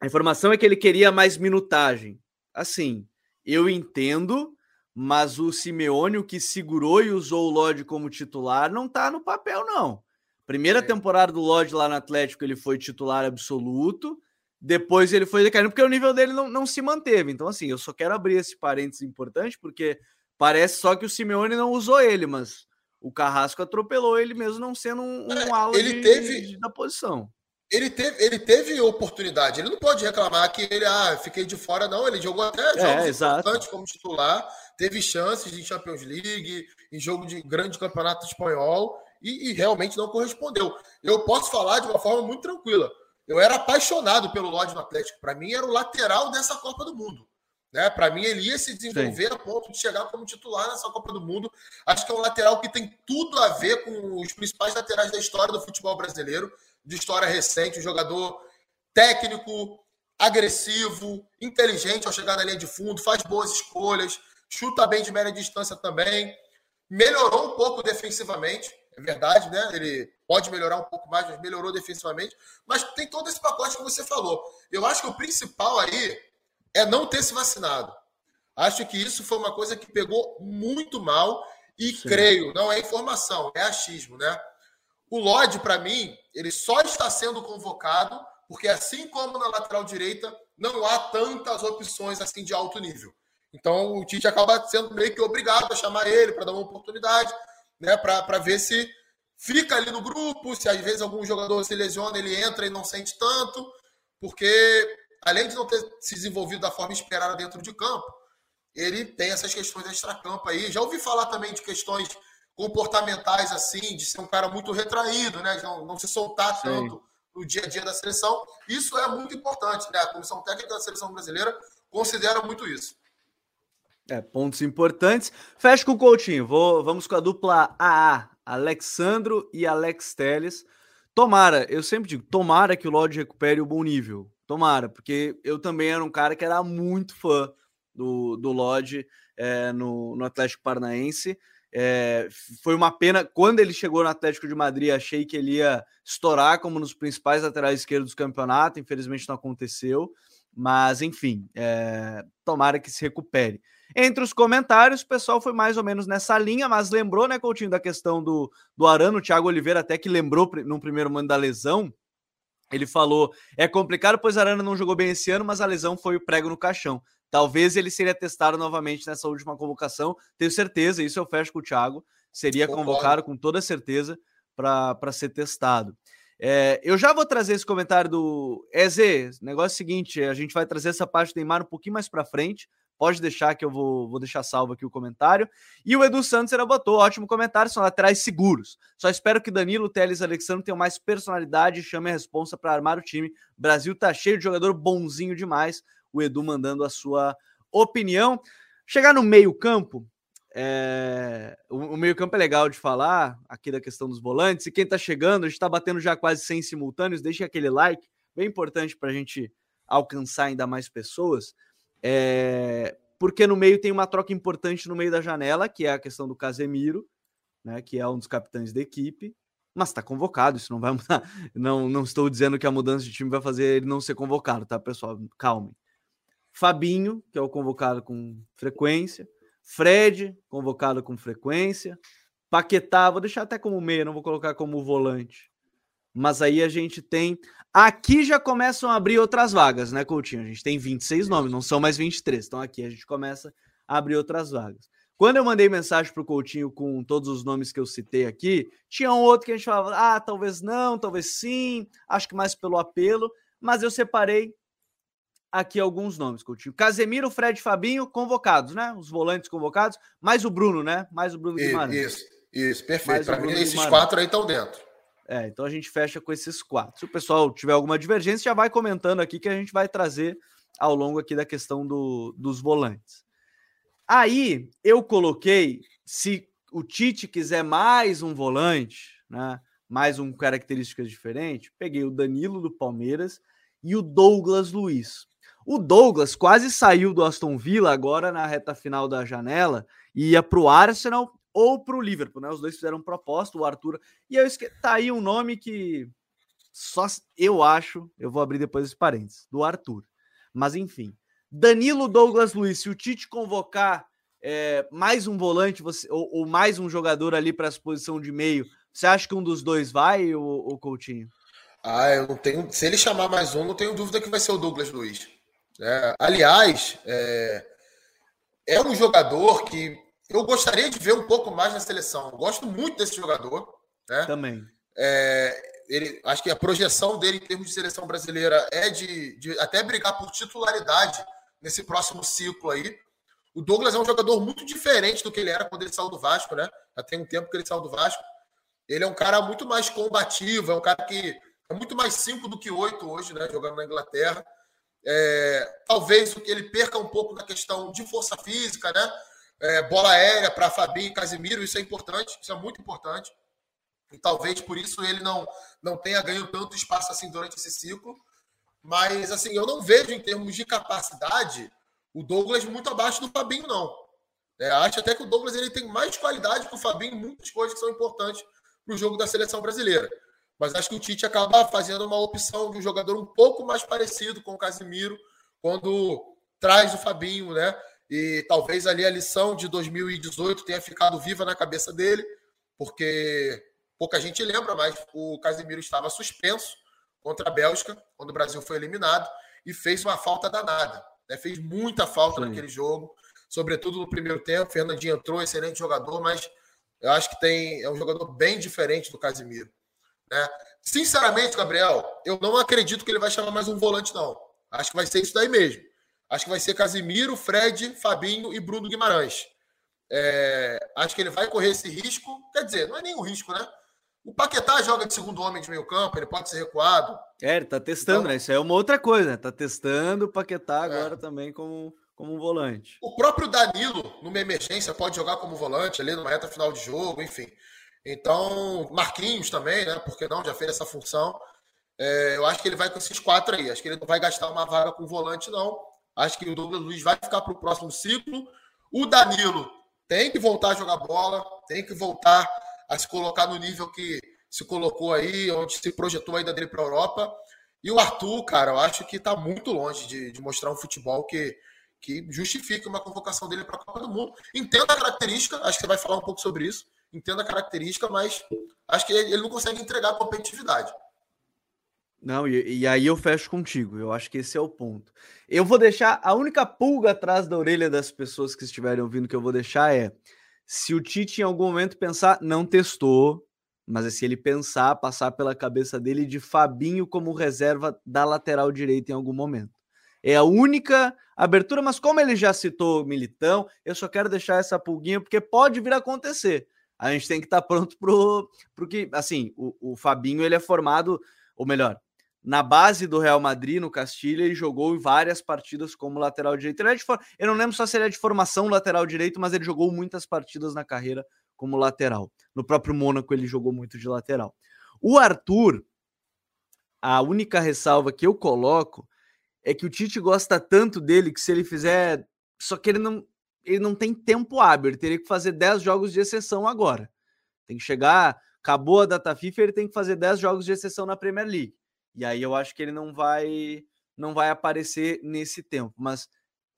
a informação é que ele queria mais minutagem. Assim, eu entendo, mas o Simeone, o que segurou e usou o Lodge como titular, não tá no papel, não. Primeira é. temporada do Lodge lá no Atlético, ele foi titular absoluto. Depois ele foi decaindo, porque o nível dele não, não se manteve. Então, assim, eu só quero abrir esse parênteses importante, porque parece só que o Simeone não usou ele, mas o Carrasco atropelou ele mesmo, não sendo um, um é, ala ele de, teve, de, da posição. Ele teve, ele teve oportunidade. Ele não pode reclamar que ele, ah, fiquei de fora, não. Ele jogou até é, jogos é, importantes como titular, teve chances em Champions League, em jogo de grande campeonato espanhol e, e realmente não correspondeu. Eu posso falar de uma forma muito tranquila. Eu era apaixonado pelo Lodge no Atlético. Para mim, era o lateral dessa Copa do Mundo. Né? Para mim, ele ia se desenvolver Sim. a ponto de chegar como titular nessa Copa do Mundo. Acho que é um lateral que tem tudo a ver com os principais laterais da história do futebol brasileiro, de história recente, um jogador técnico, agressivo, inteligente ao chegar na linha de fundo, faz boas escolhas, chuta bem de média distância também. Melhorou um pouco defensivamente, é verdade, né? Ele pode melhorar um pouco mais, mas melhorou defensivamente. Mas tem todo esse pacote que você falou. Eu acho que o principal aí é não ter se vacinado. Acho que isso foi uma coisa que pegou muito mal e Sim. creio, não é informação, é achismo, né? O Lodge, para mim, ele só está sendo convocado porque, assim como na lateral direita, não há tantas opções assim de alto nível. Então, o Tite acaba sendo meio que obrigado a chamar ele para dar uma oportunidade, né? Para ver se fica ali no grupo, se às vezes algum jogador se lesiona, ele entra e não sente tanto, porque além de não ter se desenvolvido da forma esperada dentro de campo, ele tem essas questões extra-campo aí. Já ouvi falar também de questões comportamentais assim, de ser um cara muito retraído, né? De não, não se soltar Sim. tanto no dia a dia da seleção. Isso é muito importante, né? A comissão técnica da seleção brasileira considera muito isso. É, pontos importantes. Fecha com o Coutinho. Vou, vamos com a dupla AA, Alexandro e Alex Teles. Tomara, eu sempre digo, tomara que o Lodge recupere o bom nível. Tomara, porque eu também era um cara que era muito fã do, do Lodge é, no, no Atlético Paranaense. É, foi uma pena. Quando ele chegou no Atlético de Madrid, achei que ele ia estourar como nos principais laterais esquerdos do campeonato. Infelizmente não aconteceu. Mas, enfim, é, tomara que se recupere. Entre os comentários, o pessoal foi mais ou menos nessa linha, mas lembrou, né, Coutinho, da questão do, do Arano, o Thiago Oliveira até que lembrou no primeiro momento da lesão. Ele falou: é complicado, pois Arana não jogou bem esse ano, mas a lesão foi o prego no caixão. Talvez ele seria testado novamente nessa última convocação. Tenho certeza, isso eu fecho com o Thiago. Seria Concordo. convocado com toda certeza para ser testado. É, eu já vou trazer esse comentário do Eze. Negócio é o seguinte: a gente vai trazer essa parte do Neymar um pouquinho mais para frente. Pode deixar que eu vou, vou deixar salvo aqui o comentário. E o Edu Santos era botou, ótimo comentário, são laterais seguros. Só espero que Danilo, Teles e Alexandre tenham mais personalidade e chamem a responsa para armar o time. O Brasil tá cheio de jogador bonzinho demais. O Edu mandando a sua opinião. Chegar no meio-campo, é... o, meio-campo é legal de falar aqui da questão dos volantes. E quem tá chegando, a gente tá batendo já quase 100 simultâneos. Deixe aquele like, bem importante para a gente alcançar ainda mais pessoas. É, porque no meio tem uma troca importante no meio da janela, que é a questão do Casemiro, né, que é um dos capitães da equipe, mas está convocado, isso não vai mudar. [LAUGHS] Não, não estou dizendo que a mudança de time vai fazer ele não ser convocado, tá, pessoal? Calmem. Fabinho, que é o convocado com frequência. Fred, convocado com frequência. Paquetá, vou deixar até como meia, não vou colocar como volante. Mas aí a gente tem Aqui já começam a abrir outras vagas, né, Coutinho? A gente tem 26 nomes, não são mais 23. Então aqui a gente começa a abrir outras vagas. Quando eu mandei mensagem para o Coutinho com todos os nomes que eu citei aqui, tinha um outro que a gente falava, ah, talvez não, talvez sim, acho que mais pelo apelo, mas eu separei aqui alguns nomes, Coutinho. Casemiro, Fred Fabinho, convocados, né? Os volantes convocados, mais o Bruno, né? Mais o Bruno Guimarães. Isso, isso, perfeito. Para mim, esses quatro aí estão dentro. É, então a gente fecha com esses quatro. Se o pessoal tiver alguma divergência, já vai comentando aqui que a gente vai trazer ao longo aqui da questão do, dos volantes. Aí eu coloquei, se o Tite quiser mais um volante, né, mais um características diferente, peguei o Danilo do Palmeiras e o Douglas Luiz. O Douglas quase saiu do Aston Villa agora na reta final da janela e ia para o Arsenal ou para o Liverpool, né? Os dois fizeram proposta, o Arthur. E eu esque... tá aí um nome que só eu acho, eu vou abrir depois os parênteses, do Arthur. Mas enfim, Danilo Douglas Luiz, se o Tite convocar é, mais um volante você, ou, ou mais um jogador ali para essa posição de meio, você acha que um dos dois vai, o Coutinho? Ah, eu não tenho. Se ele chamar mais um, não tenho dúvida que vai ser o Douglas Luiz. É, aliás, é, é um jogador que eu gostaria de ver um pouco mais na seleção. Eu gosto muito desse jogador. Né? Também. É, ele, acho que a projeção dele em termos de seleção brasileira é de, de até brigar por titularidade nesse próximo ciclo aí. O Douglas é um jogador muito diferente do que ele era quando ele saiu do Vasco, né? Já tem um tempo que ele saiu do Vasco. Ele é um cara muito mais combativo, é um cara que é muito mais 5 do que 8 hoje, né? Jogando na Inglaterra. É, talvez ele perca um pouco na questão de força física, né? É, bola aérea para Fabinho e Casimiro, isso é importante, isso é muito importante. E talvez por isso ele não, não tenha ganho tanto espaço assim durante esse ciclo. Mas assim, eu não vejo em termos de capacidade o Douglas muito abaixo do Fabinho, não. É, acho até que o Douglas ele tem mais qualidade que o Fabinho em muitas coisas que são importantes para o jogo da seleção brasileira. Mas acho que o Tite acaba fazendo uma opção de um jogador um pouco mais parecido com o Casimiro quando traz o Fabinho, né? E talvez ali a lição de 2018 tenha ficado viva na cabeça dele, porque pouca gente lembra, mas o Casimiro estava suspenso contra a Bélgica, quando o Brasil foi eliminado, e fez uma falta danada. Né? Fez muita falta Sim. naquele jogo, sobretudo no primeiro tempo. Fernandinho entrou, excelente jogador, mas eu acho que tem é um jogador bem diferente do Casimiro. Né? Sinceramente, Gabriel, eu não acredito que ele vai chamar mais um volante, não. Acho que vai ser isso daí mesmo. Acho que vai ser Casimiro, Fred, Fabinho e Bruno Guimarães. É, acho que ele vai correr esse risco. Quer dizer, não é nenhum risco, né? O Paquetá joga de segundo homem de meio campo, ele pode ser recuado. É, ele tá testando, então, né? Isso é uma outra coisa, né? Tá testando o Paquetá é. agora também como, como um volante. O próprio Danilo, numa emergência, pode jogar como volante ali numa reta final de jogo, enfim. Então, Marquinhos também, né? Porque não, já fez essa função. É, eu acho que ele vai com esses quatro aí. Acho que ele não vai gastar uma vaga com volante, não. Acho que o Douglas Luiz vai ficar para o próximo ciclo. O Danilo tem que voltar a jogar bola, tem que voltar a se colocar no nível que se colocou aí, onde se projetou a ida dele para a Europa. E o Arthur, cara, eu acho que está muito longe de, de, mostrar um futebol que, que justifique uma convocação dele para a Copa do Mundo. Entenda a característica, acho que você vai falar um pouco sobre isso. Entenda a característica, mas acho que ele não consegue entregar competitividade. Não, e, e, aí eu fecho contigo. Eu acho que esse é o ponto. Eu vou deixar a única pulga atrás da orelha das pessoas que estiverem ouvindo que eu vou deixar é se o Tite em algum momento pensar, não testou, mas se ele pensar, passar pela cabeça dele de Fabinho como reserva da lateral direita em algum momento. É a única abertura, mas como ele já citou Militão, eu só quero deixar essa pulguinha porque pode vir a acontecer. A gente tem que estar pronto pro, pro que, assim, o, o Fabinho ele é formado, ou melhor, na base do Real Madrid, no Castilha, ele jogou em várias partidas como lateral direito. Ele é de for... Eu não lembro só se ele é de formação lateral direito, mas ele jogou muitas partidas na carreira como lateral. No próprio Mônaco, ele jogou muito de lateral. O Arthur, a única ressalva que eu coloco é que o Tite gosta tanto dele que se ele fizer. Só que ele não, ele não tem tempo hábil, ele teria que fazer 10 jogos de exceção agora. Tem que chegar, acabou a data FIFA, ele tem que fazer 10 jogos de exceção na Premier League. E aí eu acho que ele não vai não vai aparecer nesse tempo, mas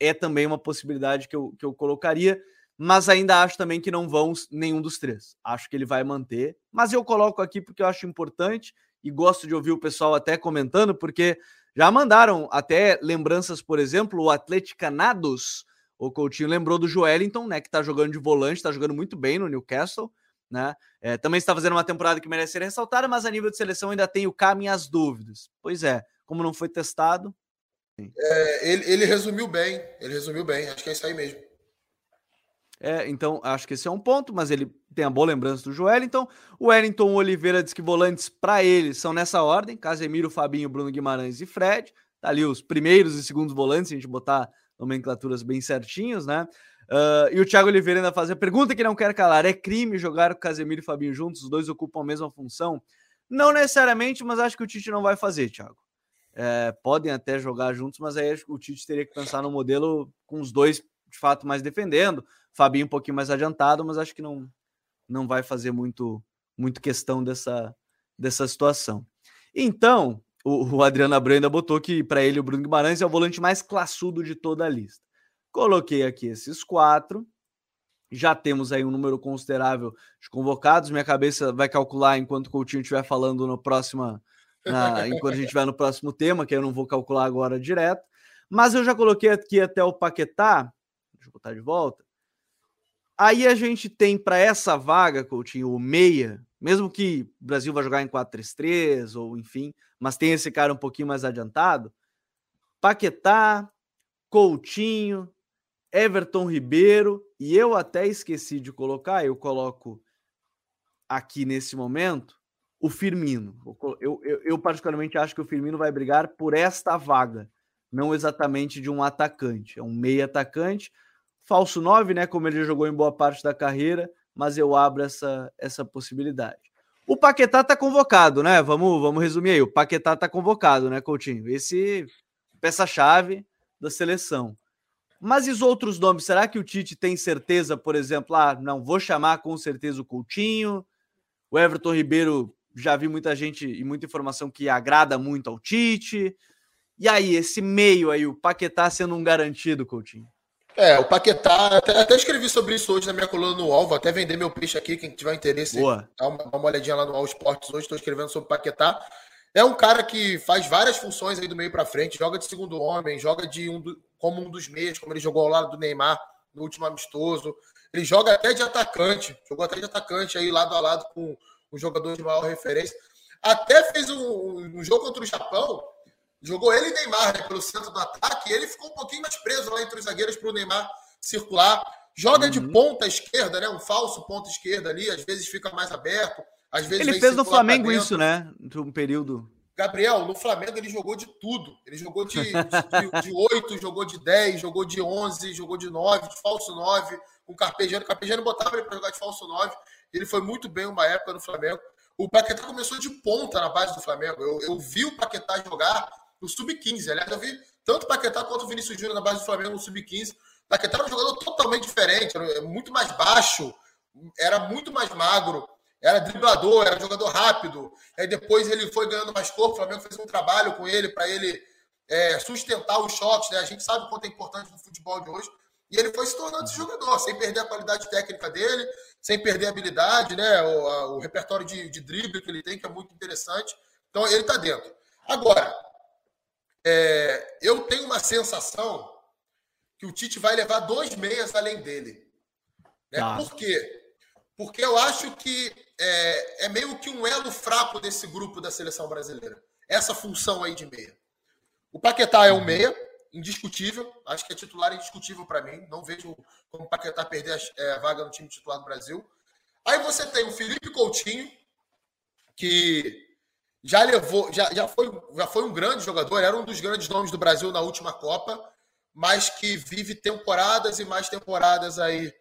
é também uma possibilidade que eu, que eu colocaria, mas ainda acho também que não vão nenhum dos três. Acho que ele vai manter, mas eu coloco aqui porque eu acho importante e gosto de ouvir o pessoal até comentando, porque já mandaram até lembranças, por exemplo, o Atleticanados, o Coutinho lembrou do Joelinton, né, que tá jogando de volante, tá jogando muito bem no Newcastle, né? É, também está fazendo uma temporada que merece ser ressaltada, mas a nível de seleção ainda tem o K minhas dúvidas. Pois é, como não foi testado. É, ele, ele, resumiu bem, ele resumiu bem, acho que é isso aí mesmo. É, então acho que esse é um ponto, mas ele tem a boa lembrança do Joel. Então, o Wellington Oliveira diz que volantes para ele são nessa ordem: Casemiro, Fabinho, Bruno Guimarães e Fred. Tá ali os primeiros e segundos volantes, se a gente botar nomenclaturas bem certinhos, né? Uh, e o Thiago Oliveira ainda faz a pergunta que não quer calar: é crime jogar o Casemiro e o Fabinho juntos? Os dois ocupam a mesma função? Não necessariamente, mas acho que o Tite não vai fazer, Thiago. É, podem até jogar juntos, mas aí o Tite teria que pensar no modelo com os dois de fato mais defendendo, Fabinho um pouquinho mais adiantado, mas acho que não, não vai fazer muito, muito questão dessa, dessa situação. Então, o, o Adriano Abreu ainda botou que para ele o Bruno Guimarães é o volante mais classudo de toda a lista. Coloquei aqui esses quatro. Já temos aí um número considerável de convocados. Minha cabeça vai calcular enquanto o Coutinho estiver falando no próximo. Na, enquanto a gente estiver no próximo tema, que eu não vou calcular agora direto. Mas eu já coloquei aqui até o Paquetá. Deixa eu botar de volta. Aí a gente tem para essa vaga, Coutinho, o meia, mesmo que o Brasil vá jogar em 4-3-3, ou enfim, mas tem esse cara um pouquinho mais adiantado. Paquetá, Coutinho, Everton Ribeiro, e eu até esqueci de colocar, eu coloco aqui nesse momento o Firmino. Eu, eu, eu, particularmente acho que o Firmino vai brigar por esta vaga não exatamente de um atacante. É um meio atacante, falso 9, né? Como ele jogou em boa parte da carreira, mas eu abro essa, essa possibilidade. O Paquetá tá convocado, né? Vamos, vamos resumir aí. O Paquetá tá convocado, né, Coutinho? Esse peça-chave da seleção. Mas e os outros nomes? Será que o Tite tem certeza, por exemplo, ah, não, vou chamar com certeza o Coutinho, o Everton Ribeiro, já vi muita gente e muita informação que agrada muito ao Tite. E aí, esse meio aí, o Paquetá sendo um garantido, Coutinho? É, o Paquetá, até, até, escrevi sobre isso hoje na minha coluna no UOL, vou até vender meu peixe aqui, quem tiver interesse, Boa. dá uma, uma olhadinha lá no UOL Esportes hoje, estou escrevendo sobre o Paquetá. É um cara que faz várias funções aí do meio para frente, joga de segundo homem, joga de um do, como um dos meios, como ele jogou ao lado do Neymar no último amistoso. Ele joga até de atacante, jogou até de atacante aí lado a lado com o jogador de maior referência. Até fez um, um jogo contra o Japão, jogou ele e Neymar né, pelo centro do ataque, e ele ficou um pouquinho mais preso lá entre os zagueiros para o Neymar circular. Joga uhum. de ponta esquerda, né? Um falso ponta esquerda ali, às vezes fica mais aberto, às vezes. Ele fez no Flamengo isso, né? Um período. Gabriel, no Flamengo ele jogou de tudo. Ele jogou de, de, de, 8, jogou de 10, jogou de 11, jogou de 9, de falso 9, com Carpegiano. Carpegiano botava ele para jogar de falso 9. Ele foi muito bem uma época no Flamengo. O Paquetá começou de ponta na base do Flamengo. Eu, eu vi o Paquetá jogar no Sub-15. Aliás, eu vi tanto o Paquetá quanto o Vinícius Júnior na base do Flamengo no Sub-15. O Paquetá era um jogador totalmente diferente, era muito mais baixo, era muito mais magro era driblador, era jogador rápido. Aí depois ele foi ganhando mais corpo. O Flamengo fez um trabalho com ele para ele é, sustentar os choques. Né? A gente sabe o quanto é importante no futebol de hoje. E ele foi se tornando esse jogador, sem perder a qualidade técnica dele, sem perder a habilidade, né? o, a, o repertório de, de drible que ele tem, que é muito interessante. Então ele está dentro. Agora, é, eu tenho uma sensação que o Tite vai levar dois meias além dele. Né? Tá. Por quê? Porque eu acho que é, é meio que um elo fraco desse grupo da seleção brasileira. Essa função aí de meia. O Paquetá é um meia, indiscutível. Acho que é titular indiscutível para mim. Não vejo como o Paquetá perder a é, vaga no time titular do Brasil. Aí você tem o Felipe Coutinho, que já levou, já, já, foi, já foi um grande jogador, era um dos grandes nomes do Brasil na última Copa, mas que vive temporadas e mais temporadas aí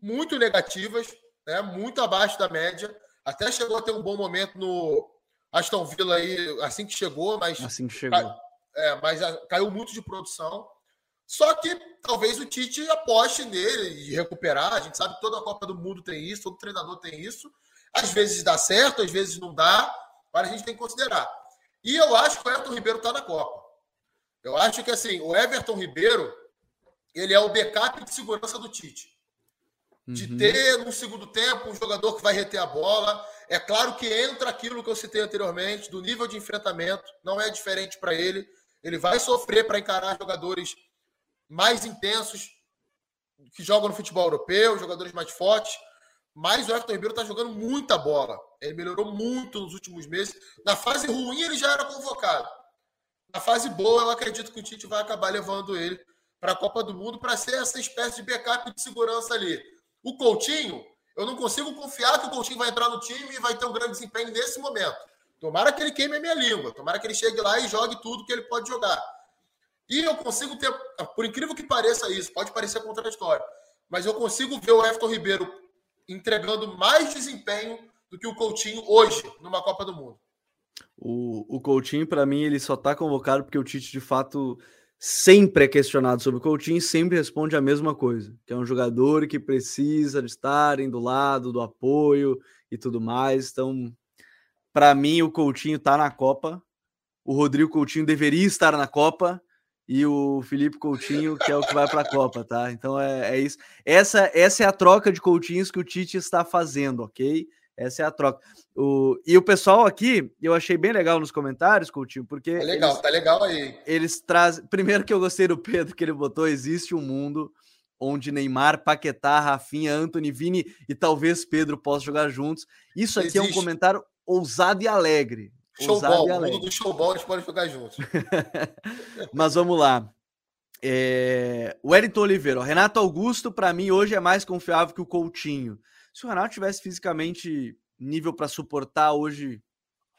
muito negativas né, muito abaixo da média. Até chegou a ter um bom momento no Aston Villa aí, assim que chegou, mas. Assim que chegou. É, mas caiu muito de produção. Só que talvez o Tite aposte nele e recuperar. A gente sabe que toda a Copa do Mundo tem isso, todo treinador tem isso. Às vezes dá certo, às vezes não dá, mas a gente tem que considerar. E eu acho que o Everton Ribeiro está na Copa. Eu acho que assim, o Everton Ribeiro ele é o backup de segurança do Tite de uhum. ter no segundo tempo um jogador que vai reter a bola. É claro que entra aquilo que eu citei anteriormente, do nível de enfrentamento, não é diferente para ele. Ele vai sofrer para encarar jogadores mais intensos que jogam no futebol europeu, jogadores mais fortes. Mas o Everton Ribeiro está jogando muita bola. Ele melhorou muito nos últimos meses. Na fase ruim, ele já era convocado. Na fase boa, eu acredito que o Tite vai acabar levando ele para a Copa do Mundo para ser essa espécie de backup de segurança ali o Coutinho, eu não consigo confiar que o Coutinho vai entrar no time e vai ter um grande desempenho nesse momento. Tomara que ele queime a minha língua. Tomara que ele chegue lá e jogue tudo que ele pode jogar. E eu consigo ter, por incrível que pareça isso, pode parecer contraditório, mas eu consigo ver o Everton Ribeiro entregando mais desempenho do que o Coutinho hoje numa Copa do Mundo. O, o Coutinho, para mim, ele só está convocado porque o Tite, de fato, sempre é questionado sobre o Coutinho e sempre responde a mesma coisa, que é um jogador que precisa de estarem do lado, do apoio e tudo mais. Então, para mim, o Coutinho está na Copa, o Rodrigo Coutinho deveria estar na Copa e o Felipe Coutinho que é o que vai para a Copa, tá? Então é, é isso. Essa, essa é a troca de Coutinhos que o Tite está fazendo, ok? Essa é a troca. O, e o pessoal aqui, eu achei bem legal nos comentários, Coutinho, porque. Tá legal, eles, tá legal aí. Eles trazem. Primeiro que eu gostei do Pedro, que ele botou: existe um mundo onde Neymar, Paquetá, Rafinha, Anthony, Vini e talvez Pedro possam jogar juntos. Isso aqui existe. é um comentário ousado e alegre. Showball, o mundo do showball eles podem jogar juntos. [LAUGHS] Mas vamos lá. É... O Wellington Oliveira, Renato Augusto, para mim, hoje é mais confiável que o Coutinho. Se o Renato tivesse fisicamente nível para suportar hoje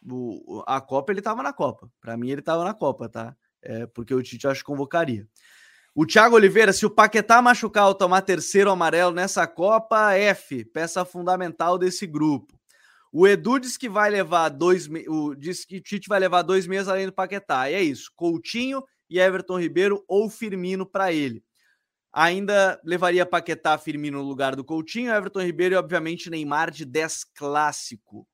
o, a Copa, ele estava na Copa. Para mim, ele estava na Copa, tá? é, porque o Tite acho que convocaria. O Thiago Oliveira, se o Paquetá machucar ou tomar terceiro amarelo nessa Copa, F, peça fundamental desse grupo. O Edu diz que vai levar dois o, diz que o Tite vai levar dois meses além do Paquetá. E é isso. Coutinho e Everton Ribeiro ou Firmino para ele. Ainda levaria Paquetá Firmino no lugar do Coutinho, Everton Ribeiro e, obviamente, Neymar de 10 clássico.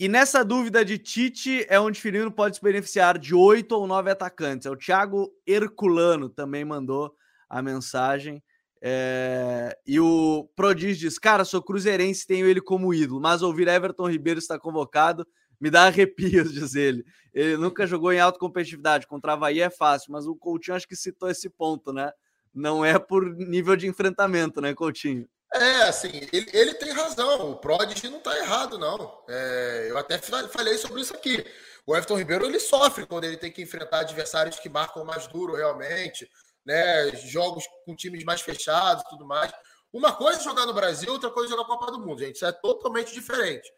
E nessa dúvida de Tite é onde Firmino pode se beneficiar de oito ou nove atacantes. É o Thiago Herculano também mandou a mensagem. É... E o Prodígio diz: Cara, sou cruzeirense, tenho ele como ídolo, mas ouvir Everton Ribeiro estar convocado me dá [LAUGHS] arrepios, diz ele. Ele nunca jogou em alta competitividade, contra Havaí é fácil, mas o Coutinho acho que citou esse ponto, né? Não é por nível de enfrentamento, né, Coutinho? É, assim, ele, ele tem razão. O Prodigy não está errado, não. É, eu até falei sobre isso aqui. O Everton Ribeiro ele sofre quando ele tem que enfrentar adversários que marcam mais duro realmente, né? Jogos com times mais fechados e tudo mais. Uma coisa é jogar no Brasil, outra coisa é jogar a Copa do Mundo, gente. Isso é totalmente diferente.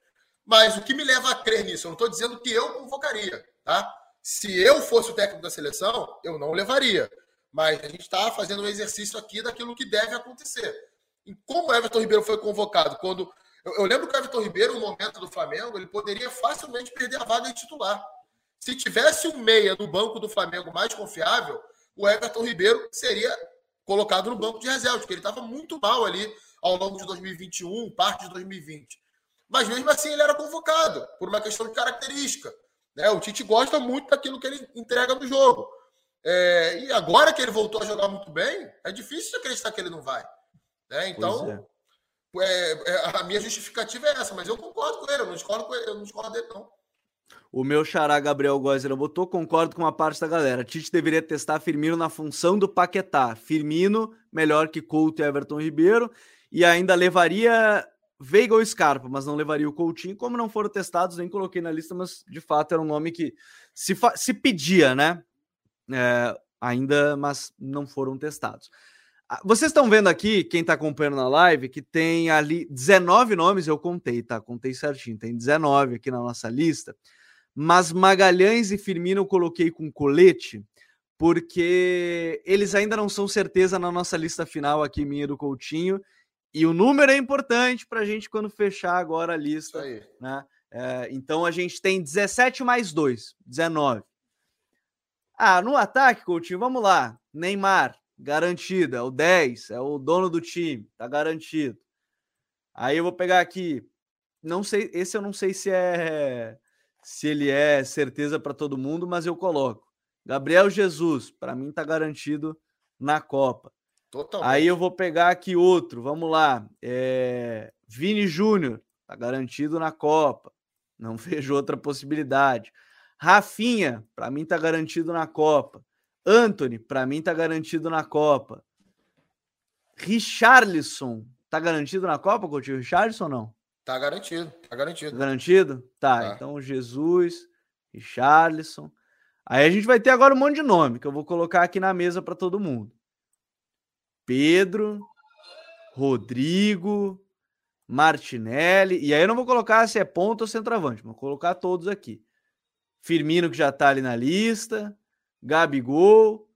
Mas o que me leva a crer nisso? Eu não estou dizendo que eu convocaria, tá? Se eu fosse o técnico da seleção, eu não levaria. Mas a gente está fazendo um exercício aqui daquilo que deve acontecer. E como o Everton Ribeiro foi convocado? Quando eu, eu lembro que o Everton Ribeiro, no momento do Flamengo, ele poderia facilmente perder a vaga de titular. Se tivesse um meia no banco do Flamengo mais confiável, o Everton Ribeiro seria colocado no banco de reservas, porque ele estava muito mal ali ao longo de 2021, parte de 2020. Mas mesmo assim ele era convocado, por uma questão de característica. Né? O Tite gosta muito daquilo que ele entrega no jogo. É, e agora que ele voltou a jogar muito bem, é difícil acreditar que ele não vai. Né? Então, é. É, é. a minha justificativa é essa, mas eu concordo com ele, eu não discordo, com ele, eu não discordo dele, não. O meu xará Gabriel Gózera botou, concordo com uma parte da galera. Tite deveria testar Firmino na função do Paquetá. Firmino, melhor que Couto e Everton Ribeiro. E ainda levaria Veiga ou Scarpa, mas não levaria o Coutinho. Como não foram testados, nem coloquei na lista, mas de fato era um nome que se, se pedia, né? É, ainda, mas não foram testados. Ah, vocês estão vendo aqui, quem está acompanhando na live, que tem ali 19 nomes, eu contei, tá? Contei certinho, tem 19 aqui na nossa lista. Mas Magalhães e Firmino eu coloquei com colete, porque eles ainda não são certeza na nossa lista final aqui, minha do Coutinho. E o número é importante para a gente quando fechar agora a lista. Né? É, então a gente tem 17 mais 2, 19. Ah, no ataque, Coutinho, vamos lá. Neymar, garantido, é o 10, é o dono do time, tá garantido. Aí eu vou pegar aqui, não sei, esse eu não sei se é se ele é certeza para todo mundo, mas eu coloco. Gabriel Jesus, para mim tá garantido na Copa. Totalmente. Aí eu vou pegar aqui outro, vamos lá. É... Vini Júnior, tá garantido na Copa. Não [LAUGHS] vejo outra possibilidade. Rafinha, para mim tá garantido na Copa. Anthony, para mim tá garantido na Copa. Richarlison, tá garantido na Copa, Coutinho? Richarlison ou não? Tá garantido, tá garantido. Tá garantido? Tá, tá, então Jesus, Richarlison. Aí a gente vai ter agora um monte de nome que eu vou colocar aqui na mesa para todo mundo. Pedro, Rodrigo, Martinelli. E aí eu não vou colocar se é ponto ou centroavante, vou colocar todos aqui. Firmino, que já está ali na lista, Gabigol,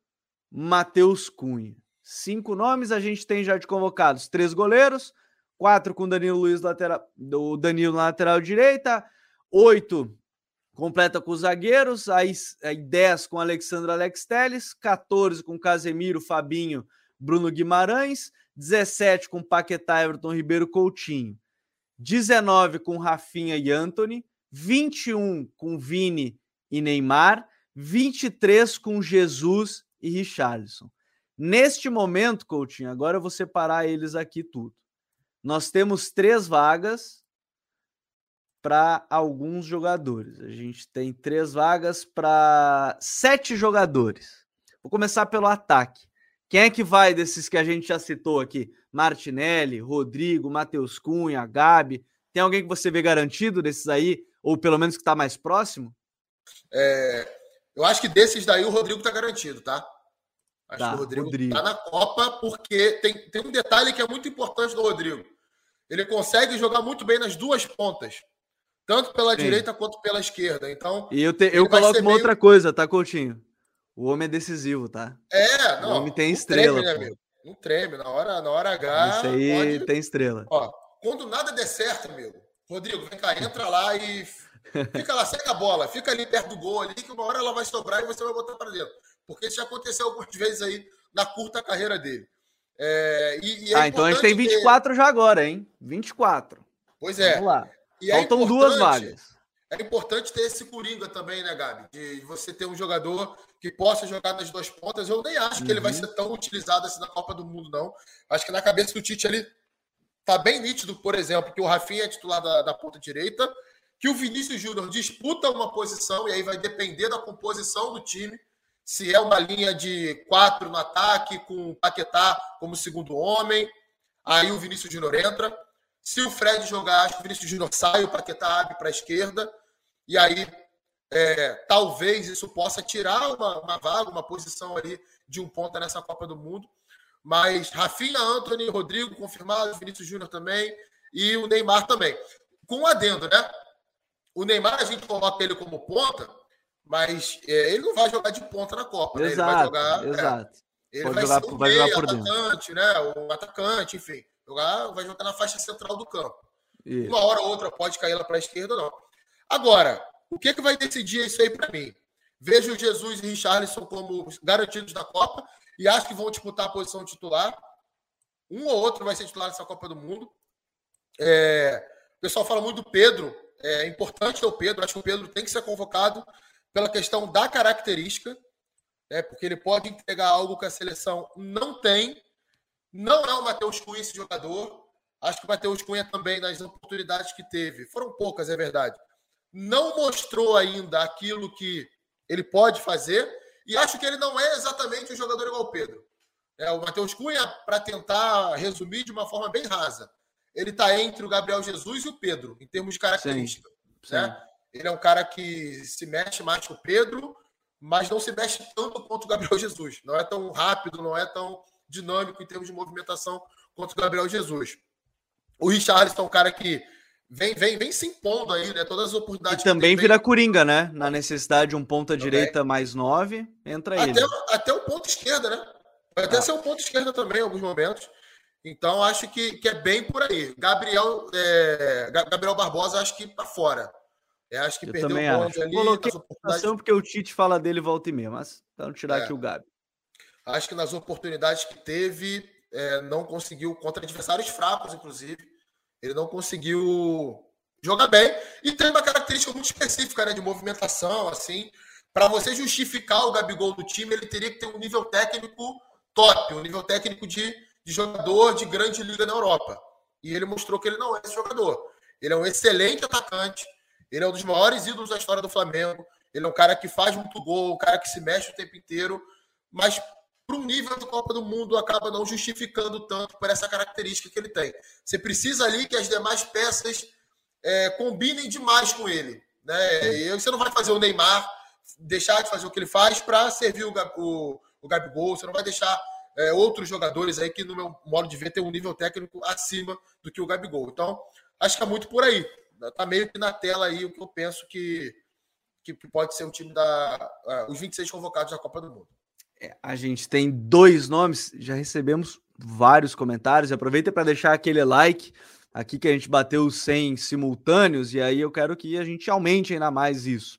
Matheus Cunha. Cinco nomes a gente tem já de convocados: três goleiros, quatro com Danilo Luiz lateral, o Danilo na lateral direita, oito completa com os zagueiros, aí, aí 10 com Alexandre Alex Teles, 14 com Casemiro, Fabinho, Bruno Guimarães, 17 com Paquetá, Everton Ribeiro, Coutinho, 19 com Rafinha e Anthony, 21 com Vini e Neymar, 23 com Jesus e Richarlison. Neste momento, Coutinho, agora eu vou separar eles aqui tudo. Nós temos três vagas para alguns jogadores. A gente tem três vagas para sete jogadores. Vou começar pelo ataque. Quem é que vai desses que a gente já citou aqui? Martinelli, Rodrigo, Matheus Cunha, Gabi. Tem alguém que você vê garantido desses aí? Ou pelo menos que está mais próximo? É, eu acho que desses daí o Rodrigo está garantido, tá? Acho tá, que o Rodrigo está na Copa, porque tem, tem um detalhe que é muito importante do Rodrigo. Ele consegue jogar muito bem nas duas pontas. Tanto pela Sim. direita quanto pela esquerda. Então. E eu, te, eu coloco uma meio... outra coisa, tá, Coutinho? O homem é decisivo, tá? É, não. O homem tem estrela. Treme, né, amigo? Não treme. Na hora, na hora H. Isso aí pode... tem estrela. Ó, quando nada der certo, amigo, Rodrigo, vem cá, entra lá e fica lá, segue a bola, fica ali perto do gol ali, que uma hora ela vai sobrar e você vai botar para dentro. Porque isso já aconteceu algumas vezes aí na curta carreira dele. É, e, e é ah, então a gente tem 24 ter... já agora, hein? 24. Pois é. Vamos lá. E é Faltam é duas vagas. É importante ter esse coringa também, né, Gabi? De você ter um jogador que possa jogar nas duas pontas. Eu nem acho uhum. que ele vai uhum. ser tão utilizado assim na Copa do Mundo, não. Acho que na cabeça do Tite ali tá bem nítido, por exemplo, que o Rafinha é titular da, da ponta direita, que o Vinícius Júnior disputa uma posição, e aí vai depender da composição do time. Se é uma linha de quatro no ataque, com o Paquetá como segundo homem, aí o Vinícius Júnior entra. Se o Fred jogar, acho que o Vinícius Júnior sai, o Paquetá abre para a esquerda. E aí, é, talvez isso possa tirar uma, uma, vaga, uma posição ali de um ponta nessa Copa do Mundo. Mas Rafinha, Anthony, Rodrigo confirmado, Vinícius Júnior também e o Neymar também. Com um adendo, né? O Neymar a gente coloca ele como ponta, mas é, ele não vai jogar de ponta na Copa. Exato, né? Ele vai jogar. É, exato. É, ele vai, jogar, ser um vai jogar por atacante, dentro. né? O atacante, enfim. Jogar, vai jogar na faixa central do campo. Isso. Uma hora ou outra pode cair lá para a esquerda, não. Agora, o que, que vai decidir isso aí para mim? Vejo Jesus e Richarlison como garantidos da Copa e acho que vão disputar a posição titular. Um ou outro vai ser titular nessa Copa do Mundo. É, o pessoal fala muito do Pedro. É importante o Pedro. Acho que o Pedro tem que ser convocado pela questão da característica, né, porque ele pode entregar algo que a seleção não tem. Não é o Matheus Cunha esse jogador. Acho que o Matheus Cunha também, nas oportunidades que teve, foram poucas, é verdade, não mostrou ainda aquilo que ele pode fazer e acho que ele não é exatamente um jogador igual o Pedro. É, o Matheus Cunha, para tentar resumir de uma forma bem rasa, ele está entre o Gabriel Jesus e o Pedro, em termos de característica. Sim, né? Sim. Ele é um cara que se mexe mais que o Pedro, mas não se mexe tanto quanto o Gabriel Jesus. Não é tão rápido, não é tão dinâmico em termos de movimentação quanto o Gabriel Jesus. O Richarlison é um cara que vem, vem, vem se impondo aí, né? Todas as oportunidades. E também vira Coringa, né? Na necessidade de um ponta também. direita mais nove, entra até, ele. Até o ponto esquerda, né? Vai até ah. ser um ponto esquerda também em alguns momentos. Então, acho que, que é bem por aí. Gabriel, é, Gabriel Barbosa, acho que tá fora. É, acho que Eu perdeu o bonde ali. Coloquei oportunidades... porque o Tite fala dele volta e meia, mas vamos tirar é. aqui o Gabi. Acho que nas oportunidades que teve, é, não conseguiu contra adversários fracos, inclusive ele não conseguiu jogar bem e tem uma característica muito específica né, de movimentação, assim. Para você justificar o Gabigol do time, ele teria que ter um nível técnico top, um nível técnico de, de jogador de grande liga na Europa. E ele mostrou que ele não é esse jogador. Ele é um excelente atacante, ele é um dos maiores ídolos da história do Flamengo. Ele é um cara que faz muito gol, um cara que se mexe o tempo inteiro, mas para um nível de Copa do Mundo acaba não justificando tanto por essa característica que ele tem. Você precisa ali que as demais peças é, combinem demais com ele. Né? E você não vai fazer o Neymar deixar de fazer o que ele faz para servir o, o, o Gabigol, você não vai deixar é, outros jogadores aí que, no meu modo de ver, tem um nível técnico acima do que o Gabigol. Então, acho que é muito por aí. Tá meio que na tela aí o que eu penso que, que pode ser o time da. Uh, os 26 convocados da Copa do Mundo. É, a gente tem dois nomes, já recebemos vários comentários. Aproveita para deixar aquele like aqui que a gente bateu 100 simultâneos e aí eu quero que a gente aumente ainda mais isso.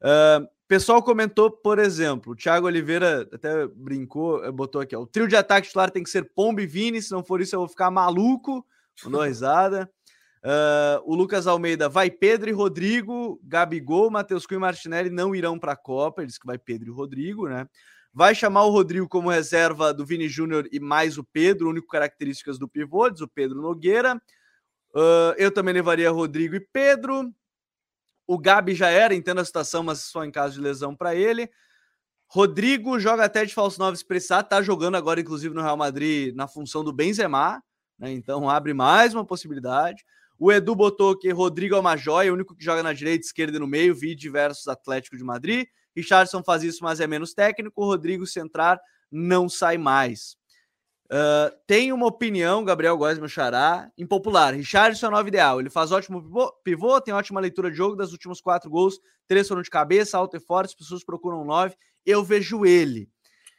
Uh, pessoal comentou, por exemplo, o Thiago Oliveira até brincou, botou aqui: ó, o trio de ataque titular tem que ser Pombo e Vini, se não for isso eu vou ficar maluco. Mandou [LAUGHS] risada. Uh, o Lucas Almeida vai Pedro e Rodrigo, Gabigol, Matheus Cunha e Martinelli não irão para a Copa. Ele disse que vai Pedro e Rodrigo, né? Vai chamar o Rodrigo como reserva do Vini Júnior e mais o Pedro, único características do pivô, diz o Pedro Nogueira. Uh, eu também levaria Rodrigo e Pedro. O Gabi já era, entendo a situação, mas só em caso de lesão para ele. Rodrigo joga até de falso 9 expressar, tá jogando agora, inclusive, no Real Madrid na função do Benzema, né? Então abre mais uma possibilidade. O Edu botou que Rodrigo é uma joia, o único que joga na direita, esquerda e no meio, vi diversos Atlético de Madrid. Richardson faz isso, mas é menos técnico. O Rodrigo centrar não sai mais. Uh, tem uma opinião, Gabriel Góes, meu xará, impopular. Richardson é o nove ideal. Ele faz ótimo pivô, pivô, tem ótima leitura de jogo das últimos quatro gols. Três foram de cabeça, alto e forte. As pessoas procuram nove. Eu vejo ele.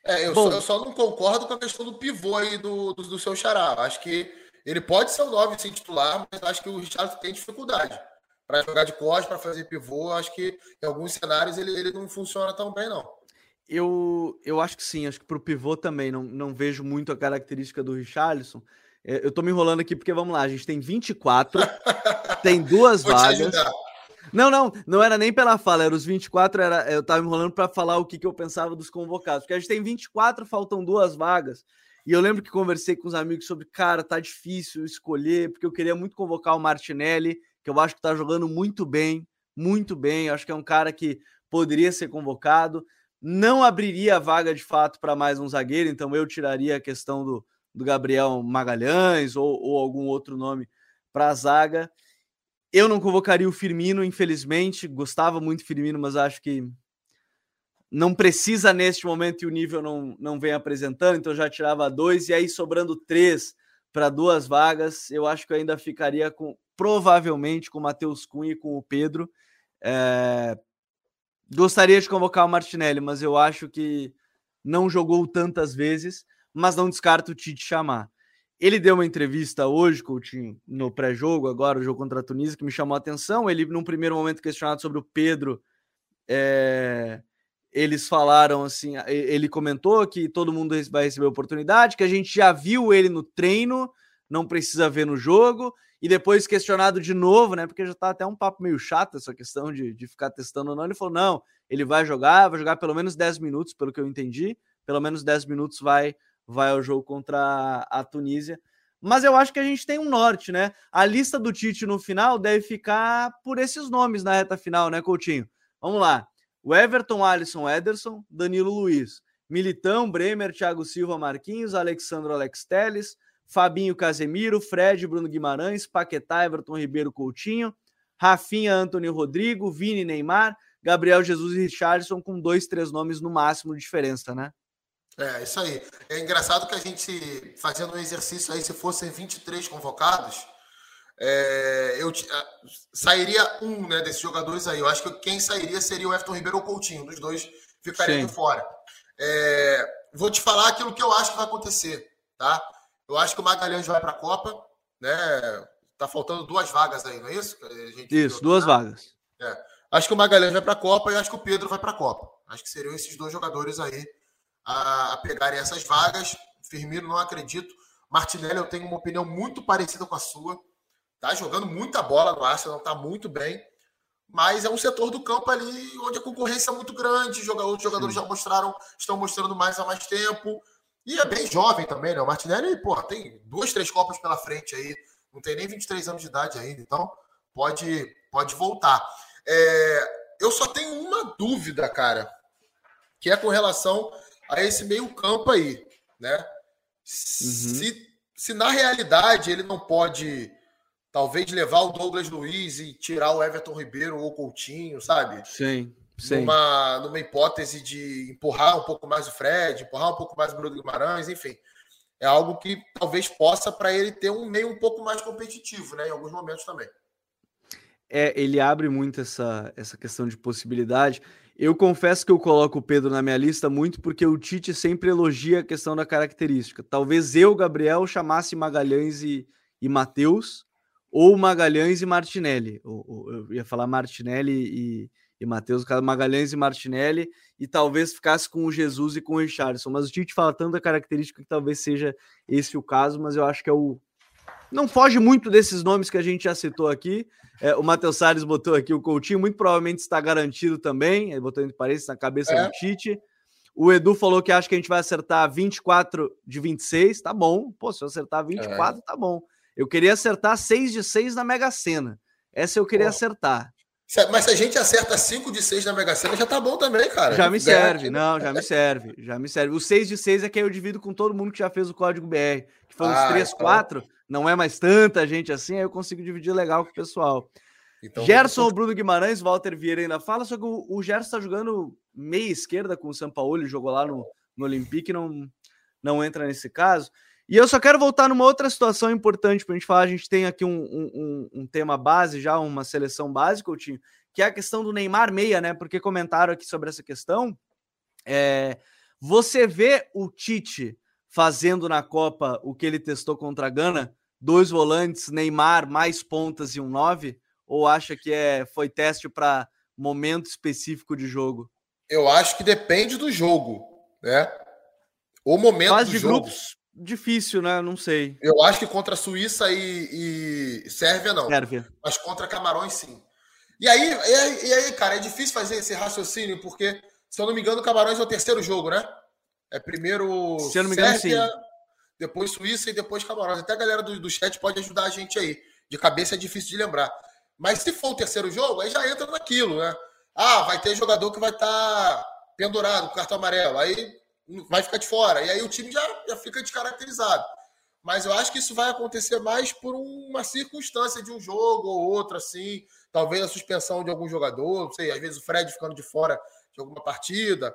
É, eu, Bom, só, eu, só, não concordo com a questão do pivô aí do, do, do seu xará. Acho que ele pode ser o nove sem titular, mas acho que o Richardson tem dificuldade. Para jogar de costas, para fazer pivô, acho que em alguns cenários ele, ele não funciona tão bem, não. Eu, eu acho que sim, acho que para o pivô também não, não vejo muito a característica do Richarlison. É, eu tô me enrolando aqui porque vamos lá, a gente tem 24, [LAUGHS] tem duas vagas. Não, não, não era nem pela fala, era os 24, era, eu tava me enrolando para falar o que, que eu pensava dos convocados, porque a gente tem 24, faltam duas vagas. E eu lembro que conversei com os amigos sobre, cara, tá difícil escolher, porque eu queria muito convocar o Martinelli, que eu acho que tá jogando muito bem, muito bem. Eu acho que é um cara que poderia ser convocado não abriria a vaga de fato para mais um zagueiro, então eu tiraria a questão do, do Gabriel Magalhães ou, ou algum outro nome para a zaga. Eu não convocaria o Firmino, infelizmente. Gostava muito do Firmino, mas acho que não precisa neste momento e o nível não, não vem apresentando, então já tirava dois, e aí sobrando três para duas vagas, eu acho que eu ainda ficaria com provavelmente com o Matheus Cunha e com o Pedro. É, Gostaria de convocar o Martinelli, mas eu acho que não jogou tantas vezes, mas não descarto o Tite chamar. Ele deu uma entrevista hoje, Coutinho, no pré-jogo, agora o jogo contra a Tunísia, que me chamou a atenção. Ele, num primeiro momento, questionado sobre o Pedro, é... eles falaram assim: ele comentou que todo mundo vai receber oportunidade, que a gente já viu ele no treino, não precisa ver no jogo, e depois questionado de novo, né? Porque já tá até um papo meio chato essa questão de, de ficar testando ou não. Ele falou: não, ele vai jogar, vai jogar pelo menos 10 minutos, pelo que eu entendi. Pelo menos 10 minutos vai, vai ao jogo contra a Tunísia. Mas eu acho que a gente tem um norte, né? A lista do Tite no final deve ficar por esses nomes na reta final, né, Coutinho? Vamos lá. O Everton, Alisson, Ederson, Danilo Luiz, Militão, Bremer, Thiago Silva, Marquinhos, Alexandro Alex Teles, Fabinho Casemiro, Fred, Bruno Guimarães, Paquetá, Everton Ribeiro Coutinho, Rafinha, Antônio Rodrigo, Vini, Neymar, Gabriel Jesus e Richardson com dois, três nomes no máximo de diferença, né? É, isso aí. É engraçado que a gente, fazendo um exercício aí, se fossem 23 convocados, é, eu sairia um né, desses jogadores aí. Eu acho que quem sairia seria o Everton Ribeiro ou Coutinho, dos dois ficariam fora. É, vou te falar aquilo que eu acho que vai acontecer, tá? Eu acho que o Magalhães vai para a Copa, né? Tá faltando duas vagas aí, não é isso? isso, duas vagas. É. Acho que o Magalhães vai para a Copa e acho que o Pedro vai para a Copa. Acho que seriam esses dois jogadores aí a, a pegarem essas vagas. Firmino, não acredito. Martinelli, eu tenho uma opinião muito parecida com a sua. Tá jogando muita bola no Arsenal, tá muito bem. Mas é um setor do campo ali onde a concorrência é muito grande. Outros jogadores Sim. já mostraram, estão mostrando mais há mais tempo. E é bem jovem também, né? O Martinelli, pô, tem duas, três Copas pela frente aí. Não tem nem 23 anos de idade ainda, então pode, pode voltar. É, eu só tenho uma dúvida, cara, que é com relação a esse meio-campo aí, né? Uhum. Se, se na realidade ele não pode, talvez, levar o Douglas Luiz e tirar o Everton Ribeiro ou o Coutinho, sabe? Sim. Numa, numa hipótese de empurrar um pouco mais o Fred, empurrar um pouco mais o Bruno Guimarães, enfim. É algo que talvez possa para ele ter um meio um pouco mais competitivo, né? Em alguns momentos também. É, ele abre muito essa, essa questão de possibilidade. Eu confesso que eu coloco o Pedro na minha lista muito porque o Tite sempre elogia a questão da característica. Talvez eu, Gabriel, chamasse Magalhães e, e Matheus, ou Magalhães e Martinelli. Ou, ou, eu ia falar Martinelli e, e Matheus, Magalhães e Martinelli, e talvez ficasse com o Jesus e com o Richardson. Mas o Tite fala tanta característica que talvez seja esse o caso, mas eu acho que é o. Não foge muito desses nomes que a gente já citou aqui. É, o Matheus Salles botou aqui o Coutinho, muito provavelmente está garantido também. Ele botou entre parênteses na cabeça é. do Tite. O Edu falou que acha que a gente vai acertar 24 de 26. Tá bom. Pô, se eu acertar 24, é. tá bom. Eu queria acertar 6 de 6 na Mega Sena. Essa eu queria Pô. acertar. Mas se a gente acerta 5 de 6 na Mega Sena, já tá bom também, cara. Já me serve, não, já me serve, já me serve. O 6 de 6 é que eu divido com todo mundo que já fez o código BR, que uns ah, 3, então... 4, não é mais tanta gente assim, aí eu consigo dividir legal com o pessoal. Então, Gerson, vamos... Bruno Guimarães, Walter Vieira ainda fala, só que o, o Gerson tá jogando meia esquerda com o São Paulo, ele jogou lá no, no Olympique, não, não entra nesse caso. E eu só quero voltar numa outra situação importante para a gente falar. A gente tem aqui um, um, um, tema base, já uma seleção básica, Coutinho, que é a questão do Neymar meia, né? Porque comentaram aqui sobre essa questão. É, você vê o Tite fazendo na Copa o que ele testou contra a Gana? Dois volantes, Neymar, mais pontas e um nove? Ou acha que é, foi teste para momento específico de jogo? Eu acho que depende do jogo, né? O momento Fase do de jogo. grupos difícil, né? Não sei. Eu acho que contra a Suíça e, e Sérvia não. Sérvia. Mas contra Camarões sim. E aí, e aí, e aí, cara, é difícil fazer esse raciocínio porque, se eu não me engano, Camarões é o terceiro jogo, né? É primeiro se eu não me engano, Sérvia, sim. depois Suíça e depois Camarões. Até a galera do, do chat pode ajudar a gente aí. De cabeça é difícil de lembrar. Mas se for o terceiro jogo, aí já entra naquilo, né? Ah, vai ter jogador que vai estar tá pendurado com cartão amarelo. Aí vai ficar de fora. E aí o time já, já fica descaracterizado. Mas eu acho que isso vai acontecer mais por uma circunstância de um jogo ou outro, assim. Talvez a suspensão de algum jogador, não sei, às vezes o Fred ficando de fora de alguma partida,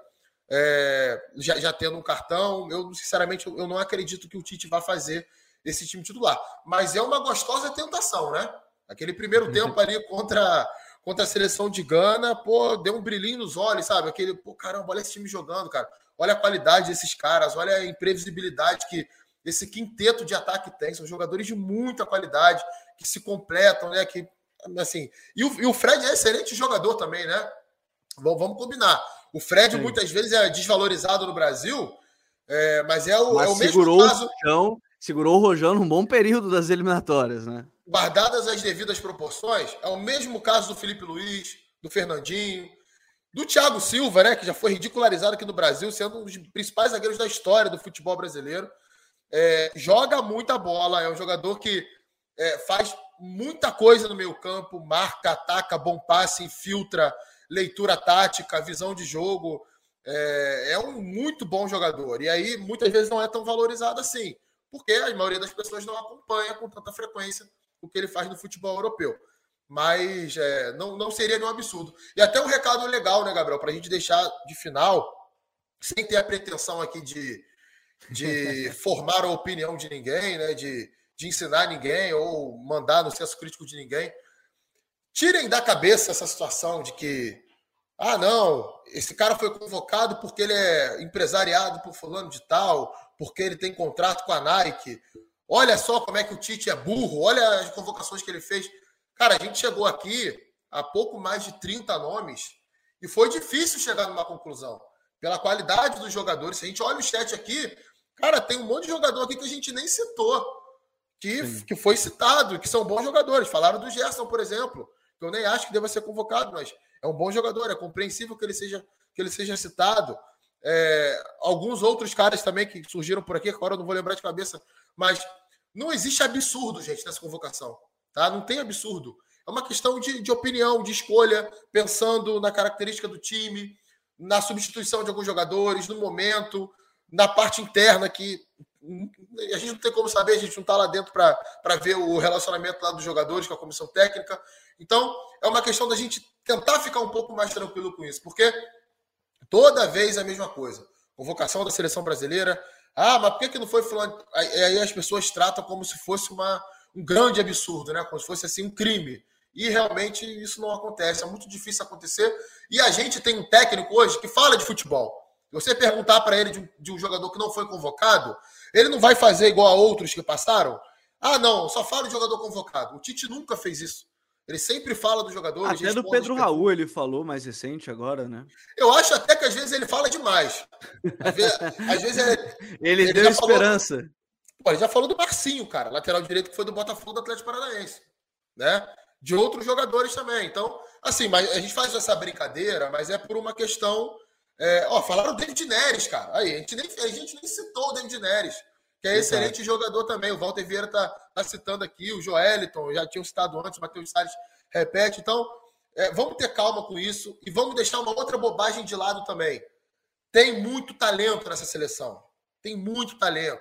é, já, já tendo um cartão. Eu, sinceramente, eu não acredito que o Tite vá fazer esse time titular. Mas é uma gostosa tentação, né? Aquele primeiro uhum. tempo ali contra, contra a seleção de Gana, pô, deu um brilhinho nos olhos, sabe? Aquele, pô, caramba, olha esse time jogando, cara. Olha a qualidade desses caras, olha a imprevisibilidade que esse quinteto de ataque tem. São jogadores de muita qualidade, que se completam, né? Que, assim, e o, e o Fred é excelente jogador também, né? Vamos, vamos combinar. O Fred Sim. muitas vezes é desvalorizado no Brasil, é, mas é o, mas é o mesmo caso. O Rojão, segurou o Rojão num bom período das eliminatórias, né? Guardadas as devidas proporções, é o mesmo caso do Felipe Luiz, do Fernandinho, do Thiago Silva, né, que já foi ridicularizado aqui no Brasil, sendo um dos principais zagueiros da história do futebol brasileiro. É, joga muita bola, é um jogador que é, faz muita coisa no meio campo, marca, ataca, bom passe, infiltra, leitura tática, visão de jogo. É, é um muito bom jogador. E aí, muitas vezes, não é tão valorizado assim, porque a maioria das pessoas não acompanha com tanta frequência o que ele faz no futebol europeu mas é, não, não seria nenhum absurdo. E até um recado legal, né, Gabriel, para a gente deixar de final, sem ter a pretensão aqui de, de [LAUGHS] formar a opinião de ninguém, né, de, de ensinar ninguém ou mandar no senso crítico de ninguém. Tirem da cabeça essa situação de que, ah, não, esse cara foi convocado porque ele é empresariado por fulano de tal, porque ele tem contrato com a Nike. Olha só como é que o Tite é burro, olha as convocações que ele fez. Cara, a gente chegou aqui a pouco mais de 30 nomes e foi difícil chegar numa conclusão. Pela qualidade dos jogadores. Se a gente olha o chat aqui, cara, tem um monte de jogador aqui que a gente nem citou, que, que foi citado, que são bons jogadores. Falaram do Gerson, por exemplo, que eu nem acho que deva ser convocado, mas é um bom jogador, é compreensível que ele seja, que ele seja citado. É, alguns outros caras também que surgiram por aqui, agora eu não vou lembrar de cabeça, mas não existe absurdo, gente, nessa convocação. Tá? Não tem absurdo. É uma questão de, de opinião, de escolha, pensando na característica do time, na substituição de alguns jogadores, no momento, na parte interna, que a gente não tem como saber, a gente não está lá dentro para ver o relacionamento lá dos jogadores com a comissão técnica. Então, é uma questão da gente tentar ficar um pouco mais tranquilo com isso, porque toda vez é a mesma coisa. Convocação da seleção brasileira. Ah, mas por que, que não foi fulano? Aí as pessoas tratam como se fosse uma, um grande absurdo, né? Como se fosse assim um crime. E realmente isso não acontece, é muito difícil acontecer. E a gente tem um técnico hoje que fala de futebol. Se você perguntar para ele de um, de um, jogador que não foi convocado, ele não vai fazer igual a outros que passaram. Ah, não, só fala de jogador convocado. O Tite nunca fez isso. Ele sempre fala do jogador. Até do Pedro Raul ele falou mais recente agora, né? Eu acho até que às vezes ele fala demais. Às vezes, às vezes ele, [LAUGHS] ele, ele deu esperança. Falou, Pô, ele já falou do Marcinho, cara, lateral direito que foi do Botafogo do Atlético Paranaense, né? De outros jogadores também. Então, assim, mas a gente faz essa brincadeira, mas é por uma questão. É, ó, falaram do David Neres, cara. Aí, a gente nem, a gente nem citou o David Neres, que é excelente jogador também. O Walter Vieira tá, tá citando aqui, o Joeliton, já tinham citado antes, o Matheus Salles repete. Então, é, vamos ter calma com isso e vamos deixar uma outra bobagem de lado também. Tem muito talento nessa seleção. Tem muito talento.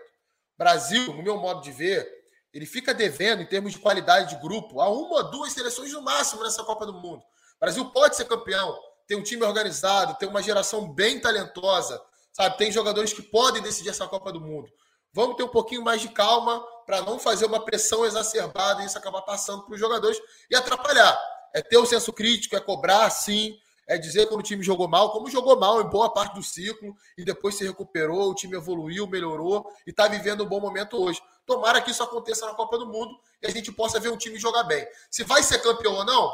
Brasil, no meu modo de ver, ele fica devendo em termos de qualidade de grupo a uma duas seleções no máximo nessa Copa do Mundo. O Brasil pode ser campeão, tem um time organizado, tem uma geração bem talentosa, sabe? Tem jogadores que podem decidir essa Copa do Mundo. Vamos ter um pouquinho mais de calma para não fazer uma pressão exacerbada e isso acabar passando para os jogadores e atrapalhar. É ter o senso crítico, é cobrar sim, é dizer quando o time jogou mal, como jogou mal em boa parte do ciclo e depois se recuperou, o time evoluiu, melhorou e está vivendo um bom momento hoje. Tomara que isso aconteça na Copa do Mundo e a gente possa ver um time jogar bem. Se vai ser campeão ou não,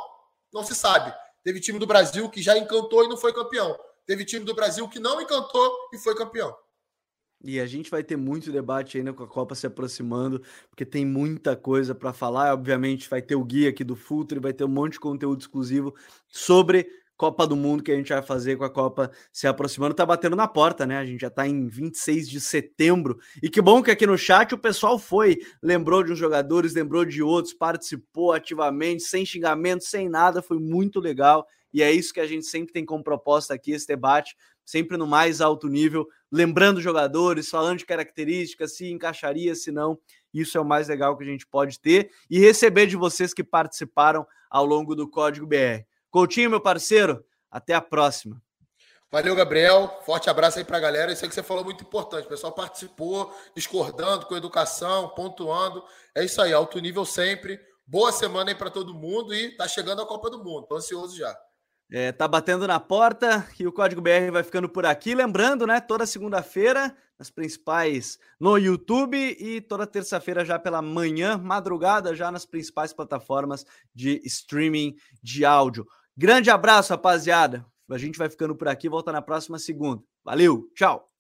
não se sabe. Teve time do Brasil que já encantou e não foi campeão. Teve time do Brasil que não encantou e foi campeão. E a gente vai ter muito debate ainda com a Copa se aproximando, porque tem muita coisa para falar. Obviamente, vai ter o guia aqui do Futre, vai ter um monte de conteúdo exclusivo sobre Copa do Mundo que a gente vai fazer com a Copa se aproximando, tá batendo na porta, né? A gente já tá em 26 de setembro. E que bom que aqui no chat o pessoal foi, lembrou de uns jogadores, lembrou de outros, participou ativamente, sem xingamento, sem nada, foi muito legal. E é isso que a gente sempre tem como proposta aqui, esse debate, sempre no mais alto nível, lembrando jogadores, falando de características, se encaixaria, se não. Isso é o mais legal que a gente pode ter e receber de vocês que participaram ao longo do Código BR. Coutinho, meu parceiro, até a próxima. Valeu, Gabriel. Forte abraço aí para a galera. Isso aí que você falou muito importante. O pessoal participou, discordando com educação, pontuando. É isso aí, alto nível sempre. Boa semana aí para todo mundo e tá chegando a Copa do Mundo. Tô ansioso já. É, tá batendo na porta e o Código BR vai ficando por aqui. Lembrando, né, toda segunda-feira, nas principais no YouTube e toda terça-feira já pela manhã, madrugada, já nas principais plataformas de streaming de áudio. Grande abraço, rapaziada. A gente vai ficando por aqui, volta na próxima segunda. Valeu, tchau!